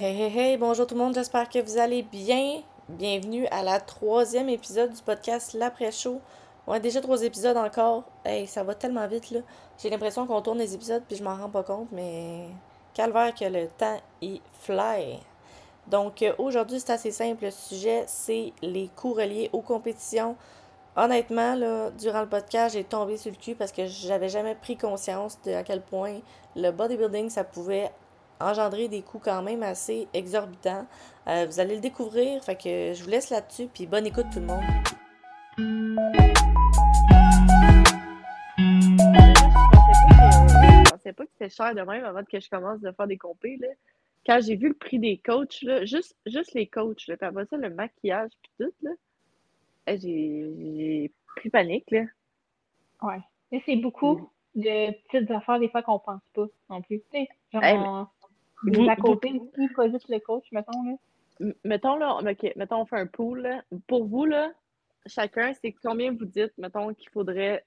Hey hey hey, bonjour tout le monde, j'espère que vous allez bien. Bienvenue à la troisième épisode du podcast L'après-show. Ouais, déjà trois épisodes encore. Hey, ça va tellement vite là. J'ai l'impression qu'on tourne les épisodes puis je m'en rends pas compte, mais calvaire que le temps y fly. Donc euh, aujourd'hui, c'est assez simple. Le sujet, c'est les coûts reliés aux compétitions. Honnêtement, là, durant le podcast, j'ai tombé sur le cul parce que j'avais jamais pris conscience de à quel point le bodybuilding, ça pouvait engendrer des coûts quand même assez exorbitants. Euh, vous allez le découvrir, fait que je vous laisse là-dessus, puis bonne écoute tout le monde. Je pensais pas que c'était cher de même avant que je commence de faire des compés. Là. Quand j'ai vu le prix des coachs, là, juste, juste les coachs, là, ça, le maquillage puis tout, là, j'ai j'ai pris panique. Là. Ouais. Mais c'est beaucoup de petites affaires des fois qu'on pense pas non plus. Tu sais, genre, Hey, des vous- à côté pas juste le coach, mettons, là. M- Mettons, là, ok, mettons, on fait un pool. là. Pour vous, là, chacun, c'est combien vous dites, mettons, qu'il faudrait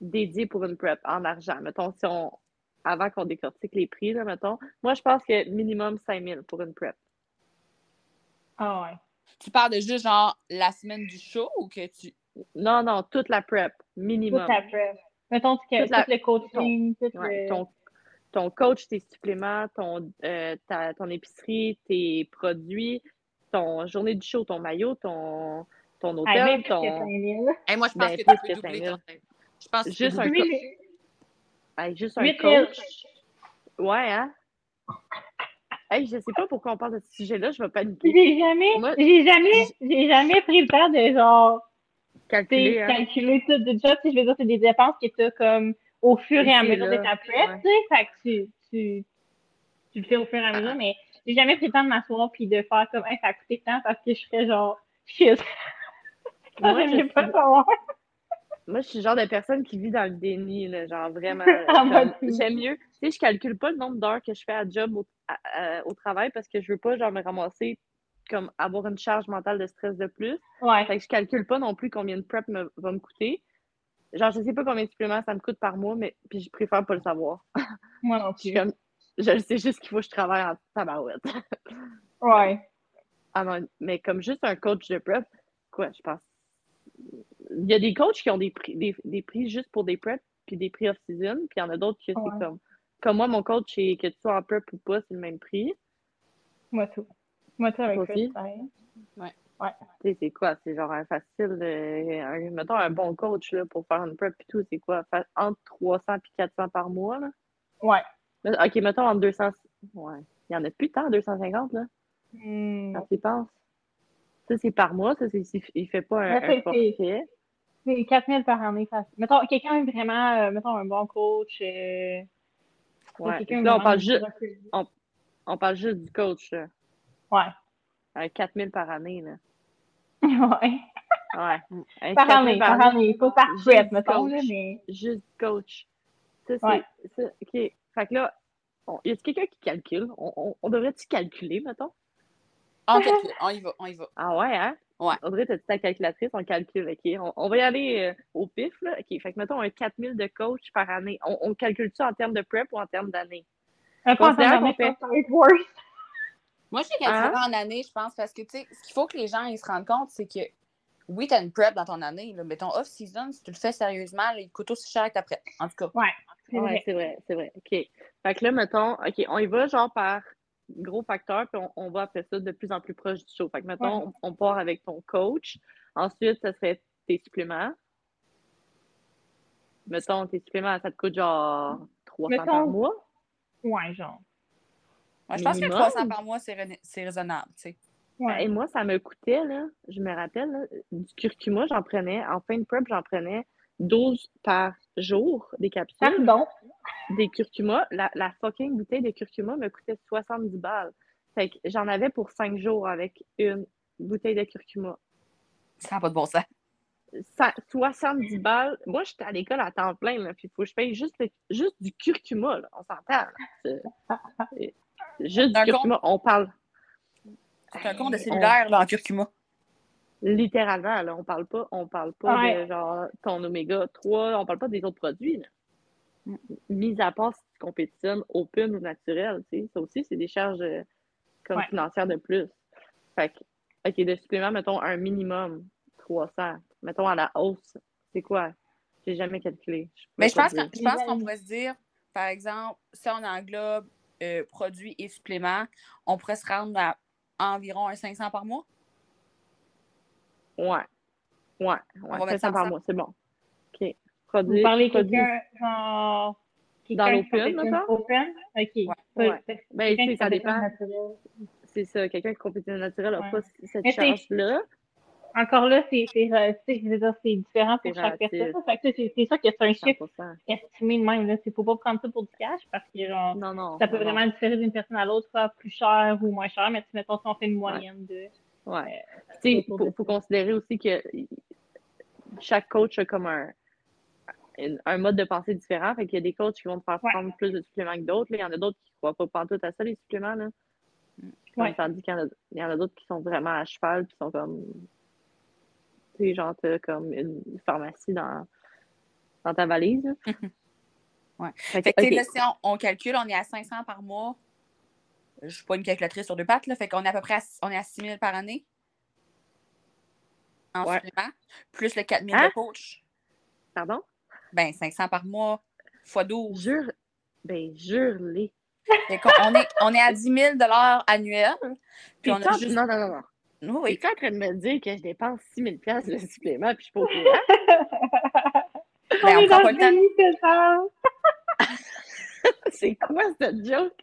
dédier pour une prep en argent? Mettons, si on, avant qu'on décortique les prix, là, mettons. Moi, je pense que minimum 5000 pour une prep. Ah ouais. Tu parles de juste genre la semaine du show ou que tu. Non, non, toute la prep, minimum. Tout après. Mettons que Toute la- tout le coaching, tout Ouais, le... ton, ton coach, tes suppléments, ton, euh, ta- ton épicerie, tes produits, ton journée du show, ton maillot, ton, ton Ah, hôtel, même que ton. 5000. Hey, moi, je pense Ben, que plus tu peux que doubler 5000. ton. Je pense Juste un. Huit- Hey, juste un coach. mille. Ouais, hein? Hey, je sais pas pourquoi on parle de ce sujet-là, je vais paniquer. J'ai jamais, Moi- j'ai jamais, j'ai jamais pris le temps de genre, Calculer, hein? calculer tout de job. Sais, je veux dire, c'est des dépenses que tu as comme au fur et à mesure de là, ta prep, ouais. tu sais. Fait que tu, tu, tu le fais au fur et à mesure, mais j'ai jamais pris le temps de m'asseoir puis de faire comme, hey, ça a coûté tant parce que je ferais genre, shit. Moi, Moi, je j'aime pas savoir. Moi, je suis le genre de personne qui vit dans le déni, là, genre vraiment. J'aime mieux. Tu sais, je calcule pas le nombre d'heures que je fais à job au, à- à- au travail parce que je veux pas, genre, me ramasser comme avoir une charge mentale de stress de plus. Ouais. Fait que je calcule pas non plus combien de prep me- va me coûter. Genre, je sais pas combien de suppléments ça me coûte par mois, mais puis je préfère pas le savoir. Moi non plus. comme, je sais juste qu'il faut que je travaille en tabarouette. Ouais. Ah non, mais comme juste un coach de prep, quoi, je pense. Il y a des coachs qui ont des prix, des, des prix juste pour des prep, puis des prix off-season, puis il y en a d'autres que c'est Ouais. comme. Comme moi, mon coach, c'est que tu sois en prep ou pas, c'est le même prix. Moi tout. Moi tout avec Toi Chris, aussi? pareil. Tu sais, c'est quoi? C'est genre un facile, euh, un- mettons un bon coach là, pour faire une prep et tout, c'est quoi? Entre 300 et 400 par mois, là? Ouais. Mais- Ok, mettons entre 200. Ouais. Il y en a plus tant, 250, là, Hmm. quand tu y penses. Ça, c'est par mois, ça, c'est, c'est- il fait pas un, Ouais, un c'est- forfait. C'est 4000 par année facile. Mettons, quelqu'un est vraiment, euh, mettons, un bon coach. Euh, Ouais. Là, on parle, juste, on parle juste du coach, là. Ouais. Un 4000 par année, là. ouais. Ouais. Par 4000 année, par année. Pas par mettons, coach. mais. Juste coach. Ça, c'est. Ouais. ça, OK. Fait que là, on- y a quelqu'un qui calcule? On, on, on devrait-tu calculer, mettons? On calcule. On y va, on y va. Ah ouais, hein? Ouais. Audrey, t'as-tu ta calculatrice? On calcule, OK? On, on va y aller euh, au pif, là. OK, fait que mettons un 4000 de coach par année. On, on calcule ça en termes de prep ou en termes d'année? En fait-. Moi, je sais Hein? en année, je pense, parce que, tu sais, ce qu'il faut que les gens ils se rendent compte, c'est que oui, tu as une prep dans ton année, là, mais ton off-season, si tu le fais sérieusement, là, il coûte aussi cher que ta prep. En tout cas, C'est Ouais, vrai. c'est vrai, c'est vrai. OK. Fait que là, mettons, OK, on y va genre par gros facteur, puis on, on va après ça de plus en plus proche du show. Fait que mettons, on, on part avec ton coach. Ensuite, ça serait tes suppléments. Mettons, tes suppléments, ça te coûte genre 300 par mois. Ouais, genre. je pense que Minimum. 300 par mois, c'est rais- c'est raisonnable, tu sais. Ouais. Et moi, ça me coûtait, là, je me rappelle, là, du curcuma, j'en prenais, en fin de prep, j'en prenais 12 par jour, des capsules. Pardon? des curcuma, la, la fucking bouteille de curcuma me coûtait 70 balles. Fait que j'en avais pour 5 jours avec une bouteille de curcuma. Ça n'a pas de bon sens. Ça- 70 balles. Moi, j'étais à l'école à temps plein, là, puis il faut que je paye juste, le- juste du curcuma, là. On s'entend, Juste du curcuma. On parle C'est un compte de cellulaire, là, en curcuma. Littéralement, là. On parle pas, on parle pas Ouais. de genre ton oméga 3, on parle pas des autres produits, là. mis à part si tu compétitionnes open ou naturel, tu sais, ça aussi, c'est des charges euh, comme Ouais. financières de plus. Fait que, OK, de supplément, mettons un minimum 300. Mettons à la hausse, c'est quoi? J'ai jamais calculé. Je Mais je pense, que- je pense qu'on pourrait se dire, par exemple, si on englobe euh, produits et suppléments, on pourrait se rendre à environ un 500 par mois. Ouais. Ouais. Ouais, mettre 500 par ça. mois, c'est bon. OK. Vous Produit, parlez de produit. quelqu'un, genre. Dans l'open, mettons? Open? OK. Ouais. Ben, tu sais, ça dépend. C'est ça. Quelqu'un qui compétitionne naturel n'a Ouais. pas cette charge-là. Encore là, c'est différent pour chaque personne. Fait que tu sais, c'est sûr que c'est un chiffre 100%. estimé de même. Là. C'est faut pas prendre ça pour du cash parce que genre, Non, non. ça peut non, non. vraiment différer d'une personne à l'autre, soit plus cher ou moins cher. Mais tu sais, mettons, si on fait une moyenne de. Ouais. Tu sais, autour faut, faut considérer aussi que chaque coach a comme un, un, mode de pensée différent. Fait qu'il y a des coachs qui vont te faire Ouais. prendre plus de suppléments que d'autres. Il y en a d'autres qui ne croient pas pantoute à ça, les suppléments. Là. Ouais. Tandis qu'il y en a, il a d'autres qui sont vraiment à cheval qui sont comme. Tu sais, genre, t'as comme une pharmacie dans, dans ta valise. là. Ouais. Fait que, Fait là, si on, on calcule, on est à 500 par mois. Je suis pas une calculatrice sur deux pattes, là. Fait qu'on est à peu près à, on est à 6 000 par année. En Ouais. supplément. Plus le 4 000 Hein? de coach. Pardon? Ben, 500 par mois fois 12. Jure. Ben, jure-les. Fait qu'on- on, est, on est à 10 000 annuels. Puis on a juste. Non, non, non, non. Oui, oui. Es-tu en train de me dire que je dépense 6 000 de supplément puis je suis pas au courant? On Ben, on est prend dans pas le temps. c'est quoi cette joke?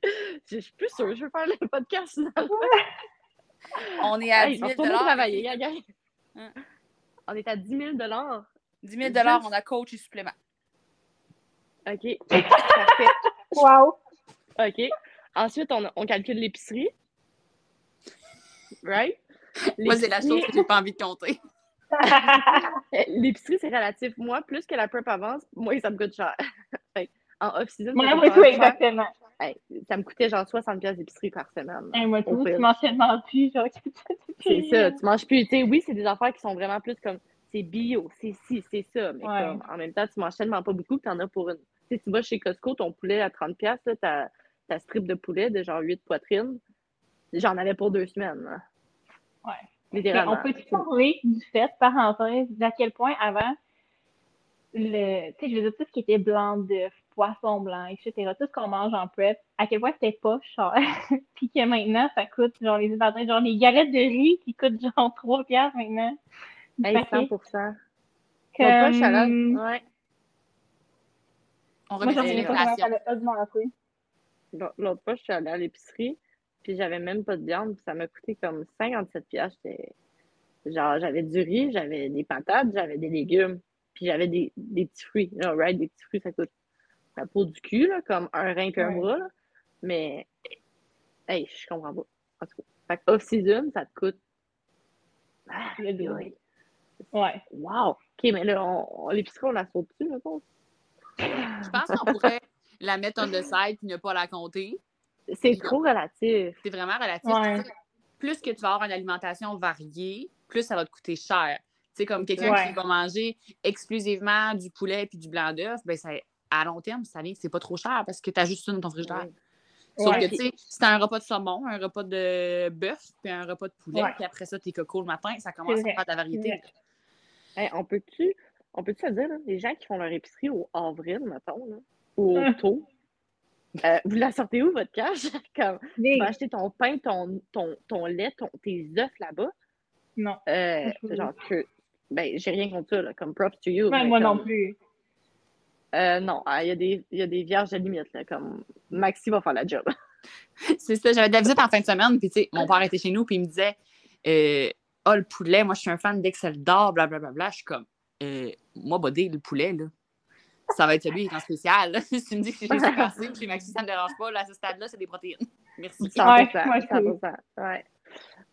Je suis plus sûre. Je veux faire le podcast. On est à Hey, 10 on 000 retourne travailler, hein, gang. Hein. On est à 10 000 10 000 Juste- on a coach et supplément. OK. Parfait. Wow. OK. Ensuite, on, on calcule l'épicerie. Right? Moi, c'est la chose que j'ai pas envie de compter. L'épicerie, c'est relatif. Moi, plus que la prep avance, moins ça me coûte cher. En off-season, coûte tout, cher. exactement. Hey, ça me coûtait genre 60$ piastres d'épicerie par semaine. Hey, moi, tout, tu manges tellement plus, genre, C'est ça, tu manges plus. Oui, c'est des affaires qui sont vraiment plus comme c'est bio, c'est ci, c'est ça. Mais Ouais. comme, en même temps, tu manges tellement pas beaucoup que tu en as pour une. Tu sais, tu vas chez Costco, ton poulet à 30$, piastres, là, ta, ta strip de poulet de genre 8 poitrines, j'en avais pour deux semaines. là. Ouais. Littéralement. on peut-tu parler du fait, parenthèse, d'à quel point avant, le, tu sais, je veux dire, tout ce qui était blanc d'œuf, poisson blanc, etc., tout ce qu'on mange en prep, à quel point c'était pas cher. Puis que maintenant, ça coûte, genre, les inventaires, genre, les galettes de riz qui coûtent genre 3 piastres maintenant. Hey, paquet. 100%. L'autre fois, je suis allée- Comme- ouais. On Moi, remet j'en les reviens pas ça a augmenté. L'autre l'autre fois, je suis allée à l'épicerie, puis j'avais même pas de viande, puis ça m'a coûté comme 57 piastres. Genre, j'avais du riz, j'avais des patates, j'avais des légumes, puis j'avais des, des petits fruits. Right, des petits fruits, ça coûte la peau du cul, là, comme un rein puis un Ouais. bras, là. Mais, hey, je comprends pas. En tout cas, fait que off-season, ça te coûte... Ah, ouais. Ouais. Wow! OK, mais là, on, on- l'épicerie, on la saute dessus, mettons. Je pense qu'on pourrait la mettre on the side et ne pas la compter. C'est trop relatif. C'est vraiment relatif. Ouais. Plus que tu vas avoir une alimentation variée, plus ça va te coûter cher. Tu sais, comme quelqu'un Ouais. qui va manger exclusivement du poulet et du blanc d'œuf, ben ça, à long terme, ça vient c'est pas trop cher parce que tu as juste ça dans ton frigidaire. Sauf Ouais. que, tu sais, si t'as un repas de saumon, un repas de bœuf, puis un repas de poulet, puis après ça, tes cocos le matin, ça commence à faire de la variété. Hey, on peut-tu on peut se dire, là, les gens qui font leur épicerie au avril, mettons, là, ou au Hum. taux, euh, vous la sortez où, votre cash? Comme, tu vas acheter ton pain, ton, ton, ton lait, ton, tes œufs là-bas? Non. Euh, genre que, ben, j'ai rien contre ça, là, comme props to you. Mais moi comme, non plus. Euh, non, ah, il y, a des- il y a des vierges de limite, là, comme Maxi va faire la job. C'est ça, j'avais de la visite en fin de semaine, puis tu sais, mon père était chez nous, puis il me disait euh, Ah, le poulet, moi je suis un fan d'Excel d'or, blablabla. Je suis comme euh, Moi, Bodé, le poulet, là, ça va être celui qui est en spécial. si tu me dis que chez Super chez Maxi, ça ne me dérange pas, là, à ce stade-là, c'est des protéines. Merci. 100%. Ouais, moi, 100%. Ouais.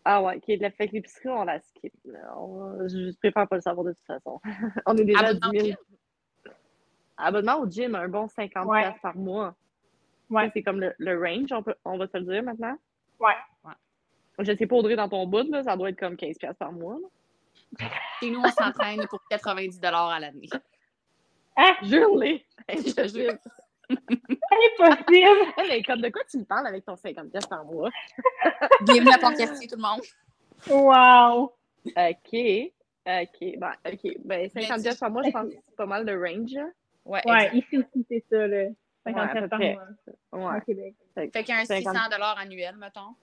Ah ouais, ok. Le fait que l'épicerie, on la skip. là. On- Je préfère pas le savoir de toute façon. on est déjà à 10 Abonnement 000. Abonnement au gym, un bon 50$ Ouais. par mois. Ouais. Ça, C'est comme le, le range, on, peut, on va se le dire maintenant. Ouais. Je sais pas, Audrey, dans ton bout, là, ça doit être comme 15$ piastres par mois. là. Chez nous, on s'entraîne pour 90 à l'année. Ah! Jure-les! te jure. Impossible! Elle est comme de quoi tu me parles avec ton 50 pièces par mois? Bienvenue à Pont-Cartier, tout le monde. Wow! OK. OK. Ben, OK. Ben, 50 Mais pièces par mois, je pense que c'est pas mal de range. Là. Ouais, Ouais, ici aussi, c'est ça, là. Ouais, à 54 peu par près. mois Ouais. au Québec. Fait qu'un 50. 600 annuel, mettons.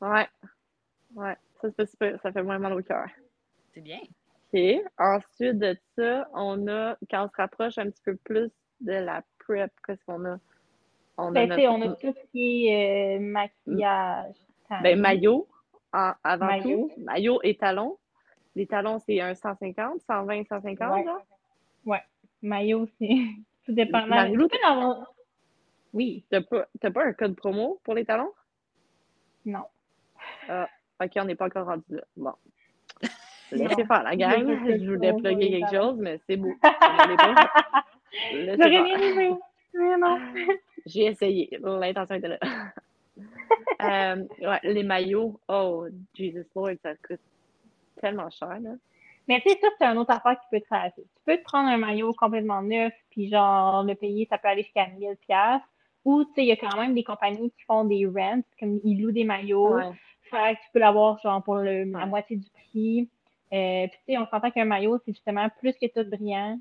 Ouais. Ouais. Ça, c'est pas super. Ça fait moins mal au cœur. C'est bien. OK. Ensuite de ça, on a, quand on se rapproche un petit peu plus de la prep, qu'est-ce qu'on a? On Ben, tu sais, on a notre- tout ce qui est euh, maquillage. ben, maillot, en- avant Maillot. tout. Maillot et talons. Les talons, c'est un 150, 120, 150, Ouais. genre? Maillot, c'est tout dépendant. Avoir- Oui, T'as pas, pas un code promo pour les talons? non. OK, on n'est pas encore rendu là. Bon. Laissez faire la gang. Je voulais plugger quelque chose, mais c'est beau. J'aurais faire. bien aimé, mais non. J'ai essayé. L'intention était là. Euh, ouais, les maillots, oh, Jesus Lord, ça coûte tellement cher, là. Mais tu sais, ça, c'est une autre affaire qui peut te faire. Tu peux te prendre un maillot complètement neuf, puis genre, le payer, ça peut aller jusqu'à 1000 pièces Ou, tu sais, il y a quand même des compagnies qui font des rents, comme ils louent des maillots. Ouais. Fait que tu peux l'avoir, genre, pour le, la moitié du prix. Euh, puis, tu sais, on s'entend qu'un maillot, c'est justement plus que tout brillant,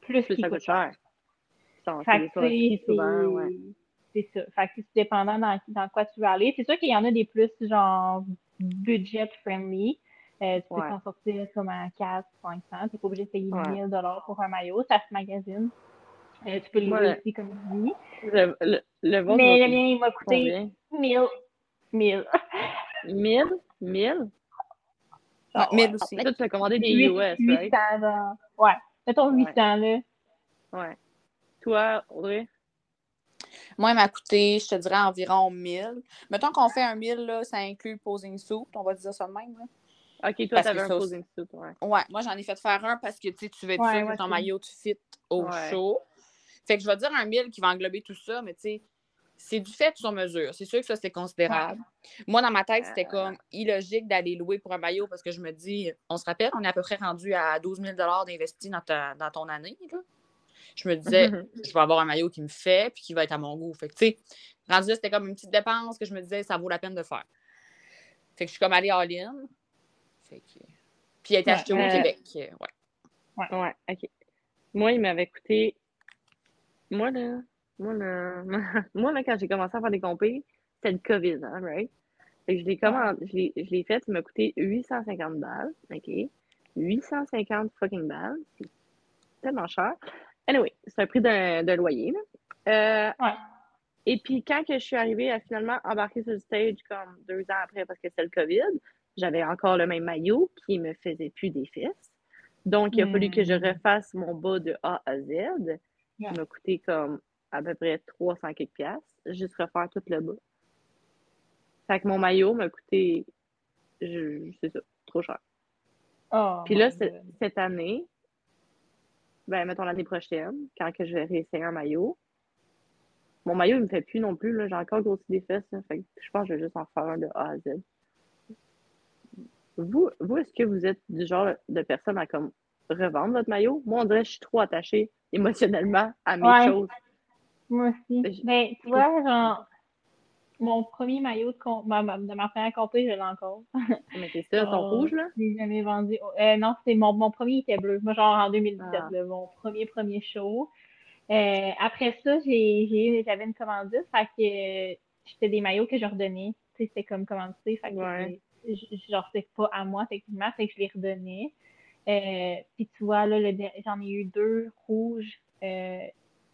plus, Plus ça coûte cher. Souvent, ouais. c'est ça. Fait que c'est dépendant dans, dans quoi tu veux aller. C'est sûr qu'il y en a des plus, genre, budget friendly. Euh, tu peux Ouais. t'en sortir comme à 4, 500. Tu n'es pas obligé de payer Ouais. 1000 pour un maillot. Ça se magasine. Euh, tu peux les le- aussi, comme je dis. Le, le, le vôtre Mais le mien, il m'a coûté combien? 1000. 1000. 1000? 1000? Ouais, 1000 aussi. Toi, tu as commandé des Huit- US, right? 800, genre. Ouais. Mettons Ouais. 800, là. Ouais. Toi, Audrey? Moi, il m'a coûté, je te dirais, environ 1000. Mettons qu'on fait un 1000, là, ça inclut posing suit, on va dire ça de même. Là. OK, toi, t'avais un ça posing suit, ouais. Ouais, moi, j'en ai fait faire un parce que tu sais, tu veux être Ouais, sûr ouais, que ton maillot, tu fit au Ouais. show. Fait que je vais dire un 1000 qui va englober tout ça, mais tu sais, c'est du fait sur mesure. C'est sûr que ça, c'est considérable. Moi, dans ma tête, c'était Euh. comme illogique d'aller louer pour un maillot parce que je me dis, on se rappelle, on est à peu près rendu à 12 000 d'investis dans, ta- dans ton année. Là. Je me disais, je vais avoir un maillot qui me fait puis qui va être à mon goût. Fait que, tu sais, rendu là, c'était comme une petite dépense que je me disais, ça vaut la peine de faire. Fait que je suis comme allée all-in. Fait que... Puis il a été Ouais, acheté au euh, Québec. euh, Ouais. Ouais, OK. Moi, il m'avait coûté. Moi, là, moi, là, moi, là quand j'ai commencé à faire des compés, c'était le COVID, hein, right? Fait que je l'ai je l'ai- je l'ai fait, il m'a coûté 850 balles, OK? 850 fucking balles. C'est tellement cher. Anyway, c'est un prix d'un d'un loyer, là. Euh, Ouais. Et puis, quand que je suis arrivée à finalement embarquer sur le stage comme deux ans après parce que c'était le COVID, j'avais encore le même maillot qui me faisait plus des fesses. Donc, il a fallu que je Hmm. refasse mon bas de A à Z. Yeah. Ça m'a coûté comme à peu près 300 quelques piastres, juste refaire tout le bas. Fait que mon maillot m'a coûté, je, c'est ça, trop cher. Oh, Puis là, cette année, ben, mettons l'année prochaine, quand que je vais réessayer un maillot, mon maillot, il me fait plus non plus, là. J'ai encore grossi des fesses, là. Fait que je pense que je vais juste en faire un de A à Z. Vous, vous est-ce que vous êtes du genre de personne à comme revendre votre maillot? Moi, on dirait que je suis trop attachée émotionnellement à mes Ouais. choses. Moi aussi. Ben, tu vois, genre, mon premier maillot de, com- ma, ma- de ma première compé, je l'ai encore. Mais c'est ça, ton Oh. rouge, là? Je l'ai jamais vendu. Euh, non, c'est mon, mon premier était bleu. Moi, genre en 2017, Ah. là, mon premier, premier show. Euh, après ça, j'ai, j'avais une commandite, fait que euh, c'était des maillots que je redonnais. Tu sais, c'était comme commandité, fait que Ouais. Euh, genre, c'était pas à moi, techniquement, fait que je les redonnais. Euh, puis tu vois, là, j'en ai eu deux rouges euh,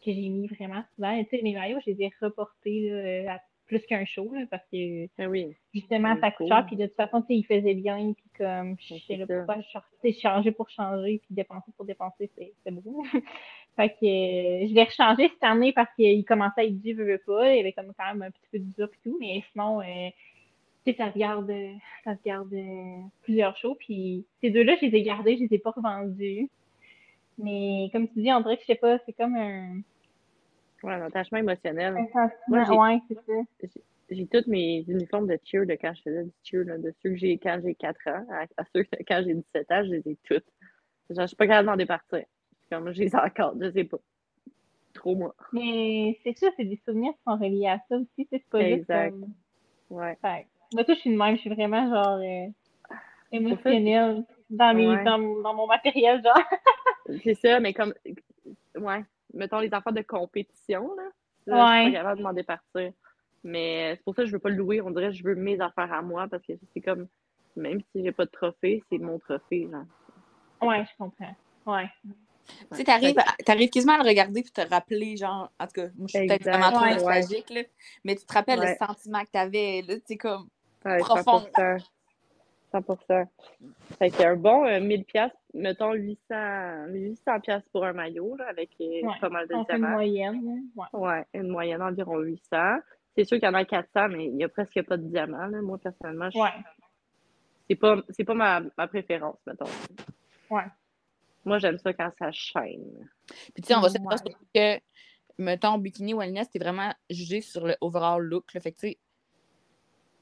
que j'ai mis vraiment souvent. Tu sais, les maillots, je les ai reportés là, à plus qu'un show, là, parce que oui. justement, C'est ça coûte cher. Puis de toute façon, tu sais, il faisait bien. Puis comme, c'est j'étais là, pourquoi je changer pour changer, puis dépenser pour dépenser, c'est c'est beau. fait que euh, je l'ai rechangé cette année parce qu'il commençait à être dû, veux, veux pas. Il y avait comme quand même un petit peu d'usure et tout. Mais sinon, euh, sais, ça se garde, euh, ça euh, plusieurs shows. Puis ces deux-là, je les ai gardés, je les ai pas revendus. Mais comme tu dis, on dirait que je sais pas, c'est comme un, Ouais, un attachement émotionnel. un sentiment. Moi, j'ai- ouais, c'est ça. J'ai tous mes uniformes de cheer de quand je faisais du cheer, là, de ceux que j'ai quand j'ai 4 ans, à, à ceux que quand j'ai 17 ans, je les ai toutes. Genre, je suis pas capable d'en départir. Comme je les ai encore, je sais pas. Trop moi. Mais c'est sûr, c'est des souvenirs qui sont reliés à ça aussi. C'est pas juste Exact. comme... Ouais. Fait Moi, toi, je suis de même. Je suis vraiment, genre, euh, émotionnelle dans, mes, Ouais. dans, dans mon matériel, genre. C'est ça, mais comme, ouais, mettons les affaires de compétition, là. là, Je Ouais. suis pas capable de m'en départir. Mais c'est pour ça que je veux pas le louer. On dirait que je veux mes affaires à moi parce que c'est comme, même si j'ai pas de trophée, c'est mon trophée, genre. Ouais, je comprends. Ouais. Tu sais, t'arrives, quasiment à le regarder puis te rappeler, genre, en tout cas, moi, je suis peut-être vraiment trop Ouais. nostalgique, là, mais tu te rappelles Ouais. le sentiment que t'avais, là, tu sais, comme, Ouais, Profond. 100%. 100%. Fait qu'un bon euh, 1000 piastres, mettons 800, 800 piastres pour un maillot, là, avec euh, Ouais. pas mal de On fait une diamants. moyenne. là. Ouais. Ouais, une moyenne d'environ 800. C'est sûr qu'il y en a 400, mais il y a presque pas de diamants, là. Moi, personnellement, je- Ouais. c'est pas, c'est pas ma, ma préférence, mettons. Ouais. Moi, j'aime ça quand ça chaîne. Puis, tu sais, on va se dire que, mettons, bikini wellness, t'es vraiment jugé sur le overall look. Là. Fait que, tu sais,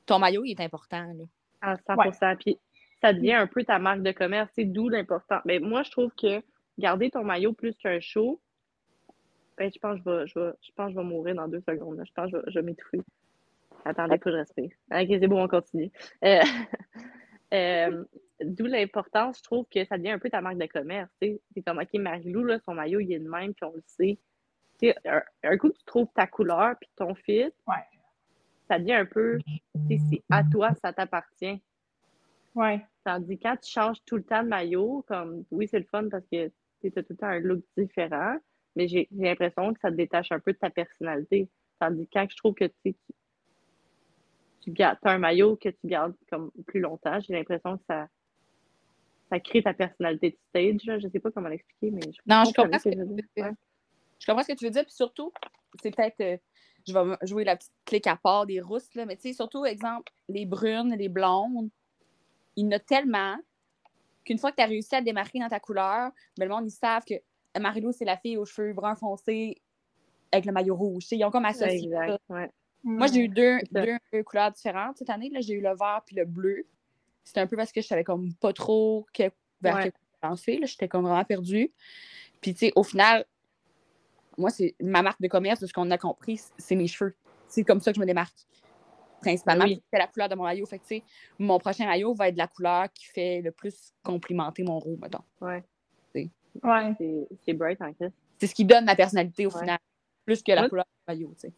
ton maillot, il est important. Là. À 100%. Puis ça devient un peu ta marque de commerce, c'est d'où l'important. Mais moi, je trouve que garder ton maillot plus qu'un show, ben, je pense que je vais, je vais- je pense que je vais mourir dans deux secondes. là. Je pense que je vais, je vais m'étouffer. Attendez, faut que je respire. Ok, c'est bon, on continue. Euh, euh, d'où l'importance, je trouve que ça devient un peu ta marque de commerce. C'est comme, OK, Marilou, là, son maillot, il est de même, puis on le sait. Un, un coup, tu trouves ta couleur, puis ton fit, Ouais. Ça devient un peu, c'est à toi, ça t'appartient. Ouais. Tandis que quand tu changes tout le temps de maillot, comme oui, c'est le fun parce que tu as tout le temps un look différent, mais j'ai l'impression que ça te détache un peu de ta personnalité. Tandis que quand je trouve que tu, tu, gardes t'as un maillot que tu gardes comme plus longtemps, j'ai l'impression que ça, ça crée ta personnalité de stage. Là. Je sais pas comment l'expliquer, mais je Non, je comprends ce que je veux tu dire. veux dire. Ouais. Je comprends ce que tu veux dire. Puis surtout, c'est peut-être. Je vais jouer la petite clique à part des rousses, là, mais tu sais, surtout, exemple, les brunes, les blondes, il y en a tellement qu'une fois que tu as réussi à te démarquer dans ta couleur, ben, le monde, ils savent que Marilou, c'est la fille aux cheveux bruns foncés avec le maillot rouge. Tu sais, Ils ont comme associé ça. Exact. Ouais. Moi, j'ai eu deux, ça. deux, deux couleurs différentes cette année. là. J'ai eu le vert puis le bleu. C'était un peu parce que je savais comme pas trop que, vers Ouais. quel couleur lancer. là. J'étais comme vraiment perdue. Puis, tu sais, au final, moi, c'est ma marque de commerce, de ce qu'on a compris, c'est mes cheveux. C'est comme ça que je me démarque. Principalement, Oui. c'est la couleur de mon maillot. Fait que, tu sais, mon prochain maillot va être de la couleur qui fait le plus complimenter mon roux, mettons. Ouais. C'est c'est bright en fait. C'est ce qui donne ma personnalité au Ouais. final, plus que la Moi- couleur du maillot, tu sais.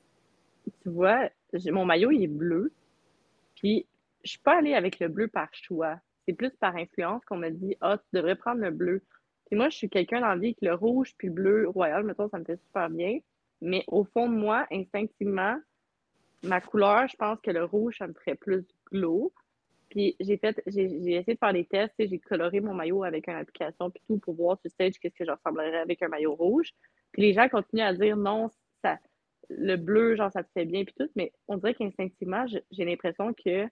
tu vois, mon maillot, il est bleu. Puis, je suis pas allée avec le bleu par choix. C'est plus par influence qu'on me dit, ah, tu devrais prendre le bleu. Puis moi, je suis quelqu'un dans la vie que le rouge puis le bleu royal, mettons, ça me fait super bien. Mais au fond de moi, instinctivement, ma couleur, je pense que le rouge, ça me ferait plus glow. Puis j'ai fait, j'ai essayé de faire des tests, j'ai coloré mon maillot avec une application puis tout pour voir sur stage qu'est-ce que je ressemblerais avec un maillot rouge. Puis les gens continuent à dire non, ça, le bleu, genre, ça te fait bien, puis tout, mais on dirait qu'instinctivement, j'ai l'impression que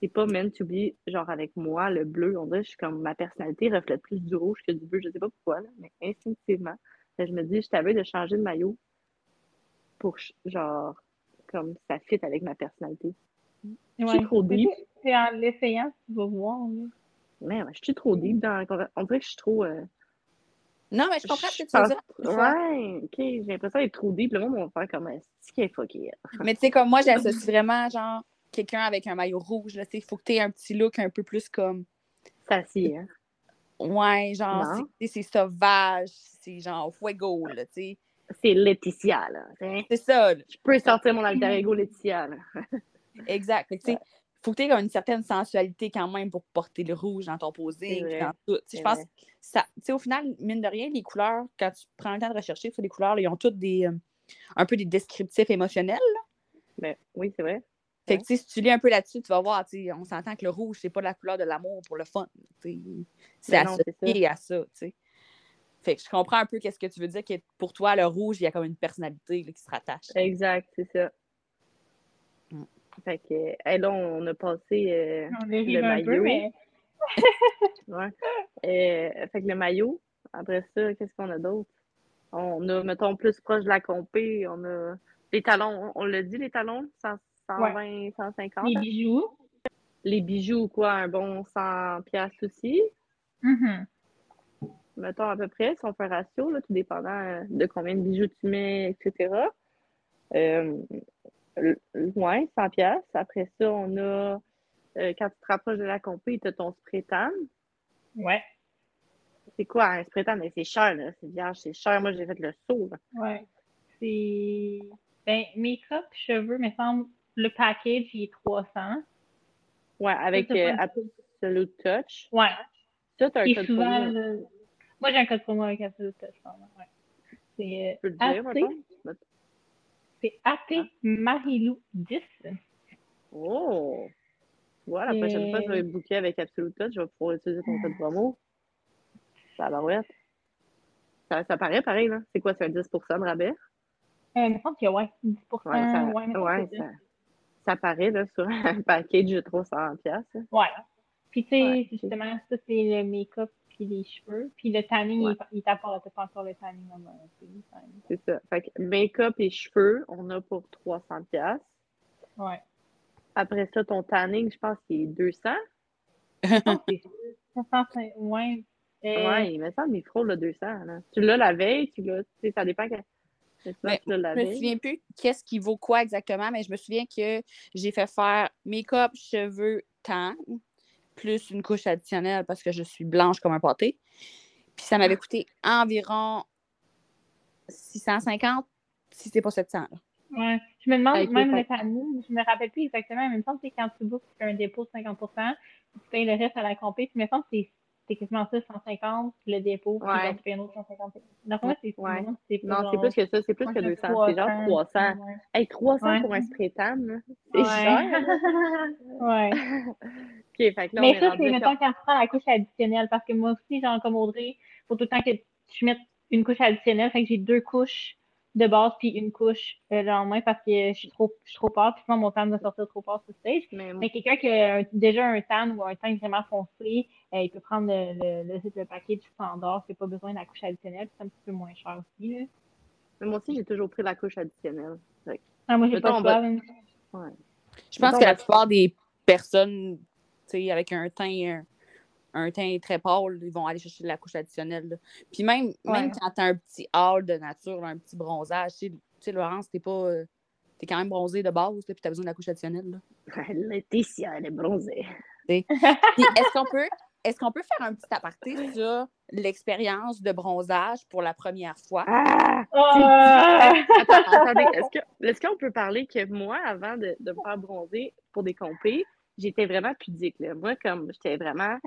c'est pas meant to be, genre, avec moi, le bleu. On dirait que je suis comme, ma personnalité reflète plus du rouge que du bleu, je sais pas pourquoi, là, mais instinctivement. Que je me dis, je t'avais de changer de maillot pour, genre, comme ça fit avec ma personnalité. Je suis Ouais. trop deep. C'est- en l'essayant que tu vas voir. là. Mais ouais, je suis trop deep dans la On dirait que je suis trop. euh, Non, mais je comprends ce que tu veux dire. Ouais, ok, j'ai l'impression d'être trop deep. Le monde va faire comme, c'est qui est fucké? Mais tu sais, comme moi, j'associe vraiment, genre, quelqu'un avec un maillot rouge, il faut que tu aies un petit look un peu plus comme, s'y, hein? ouais, genre, c'est- sauvage, c'est genre fuego, là, tu sais. C'est Laetitia, là. C'est ça, là. Je peux sortir mon alter ego Laetitia, là. exact. Tu sais, faut que tu aies une certaine sensualité quand même pour porter le rouge dans ton posing, dans tout. Je pense que ça, tu sais, au final, mine de rien, les couleurs, quand tu prends le temps de rechercher sur les couleurs, là, ils ont toutes des, euh, un peu des descriptifs émotionnels. Mais oui, c'est vrai. Fait que, tu sais, si tu lis un peu là-dessus, tu vas voir, on s'entend que le rouge, c'est pas la couleur de l'amour pour le fun. C'est c'est associé à ça, tu sais. Fait que je comprends un peu qu'est-ce que tu veux dire, que pour toi, le rouge, il y a comme une personnalité là, qui se rattache. Exact, c'est ça. Mm. Fait que, hey, là, on a passé. euh, On peu, maillot. mais ouais. Euh, fait que le maillot, après ça, qu'est-ce qu'on a d'autre? On a, mettons, plus proche de la compé, on a les talons, on l'a dit, les talons, 100, 120, 150. les bijoux. Les bijoux, quoi, un bon 100 piastres aussi. Mhm. mettons à peu près, si on fait un ratio, là, tout dépendant euh, de combien de bijoux tu mets, etc. Euh, ouais, 100 pièces. Après ça, on a, euh, quand tu te rapproches de la compé, tu as ton spray tan. Ouais. C'est quoi un spray tan? Mais c'est cher, là. C'est vierge, c'est cher. Moi, j'ai fait le saut, là. Ouais. C'est. Ben, make-up, cheveux, me semble, le package, il est 300. Ouais, avec Ça, euh, Absolute Touch. Ouais. Ça, tu as un code souvent, promo. le- moi, j'ai un code promo avec Absolute Touch, ouais. C'est Tu peux le euh, AT, c'est AT Marilou 10. Oh! Voilà, la prochaine fois que je vais booker avec Absolute Touch, je vais pouvoir utiliser ton code promo. Ça va Ça, ça paraît pareil, là. C'est quoi, c'est un 10% de rabais? Euh, il me semble que ouais, 10 Ouais, ça, ouais, ouais, ça, ça paraît, là, sur un package de 300 pièces. Ouais. Puis, tu sais, Ouais. justement, ça, c'est le make-up puis les cheveux. Puis le tanning, Ouais. il, il t'apporte pas encore le tanning. C'est ça. Fait que make-up et cheveux, on a pour 300 pièces. Ouais. Après ça, ton tanning, je pense qu'il est 200. Je pense que c'est 65, ouais. Euh, Ouais, il me semble qu'il frôle le 200. Là. Tu l'as la veille, tu l'as, tu sais, ça dépend Je me souviens plus qu'est-ce qui vaut quoi exactement, mais je me souviens que j'ai fait faire make-up, cheveux, teint, plus une couche additionnelle parce que je suis blanche comme un pâté. Puis ça m'avait coûté environ 650, si c'est pas 700. là. Ouais. Je me demande, Avec même les le tanning, je me rappelle plus exactement, mais il me semble que quand tu bookes, tu fais un dépôt de 50 tu payes le reste à la compé, puis il me semble que c'est c'est quasiment ça, 150, le dépôt, puis Ouais. tu un autre 150. Donc, moi, c'est Ouais. Non, c'est plus que ça, c'est plus que c'est 200. C'est genre 300. Ouais. Hey, 300 Ouais. pour un spray tan, c'est cher. ouais. OK, fait que là, Mais ça, c'est mettons quand tu prends la couche additionnelle, parce que moi aussi, genre comme Audrey, faut tout le temps que je mette une couche additionnelle, fait que j'ai deux couches de base puis une couche euh, le lendemain parce que je suis trop, je suis trop pâle, puis sinon mon tan va sortir trop pâle sur le stage. Mais Mais quelqu'un qui a un- déjà un tan ou un tan vraiment foncé, il peut prendre le, le, le, le package standard, c'est pas besoin de la couche additionnelle, puis c'est un petit peu moins cher aussi. Là. mais moi aussi, j'ai toujours pris la couche additionnelle. Ah, moi, j'ai pas va- même. Je pense que la plupart des personnes, tu sais, avec un teint, un, un teint très pâle, ils vont aller chercher de la couche additionnelle. là. Puis même, même Ouais. quand tu as un petit hâle de nature, là, un petit bronzage, tu sais, Laurence, t'es pas. T'es quand même bronzé de base, là, puis t'as besoin de la couche additionnelle. Là. Laetitia, elle est bronzée. Est-ce qu'on peut, est-ce qu'on peut faire un petit aparté sur l'expérience de bronzage pour la première fois? Ah! Ah! Attends, attendez, est-ce que- est-ce qu'on peut parler que moi, avant de, de me faire bronzer pour des compés, j'étais vraiment pudique. Là. Moi, comme j'étais vraiment.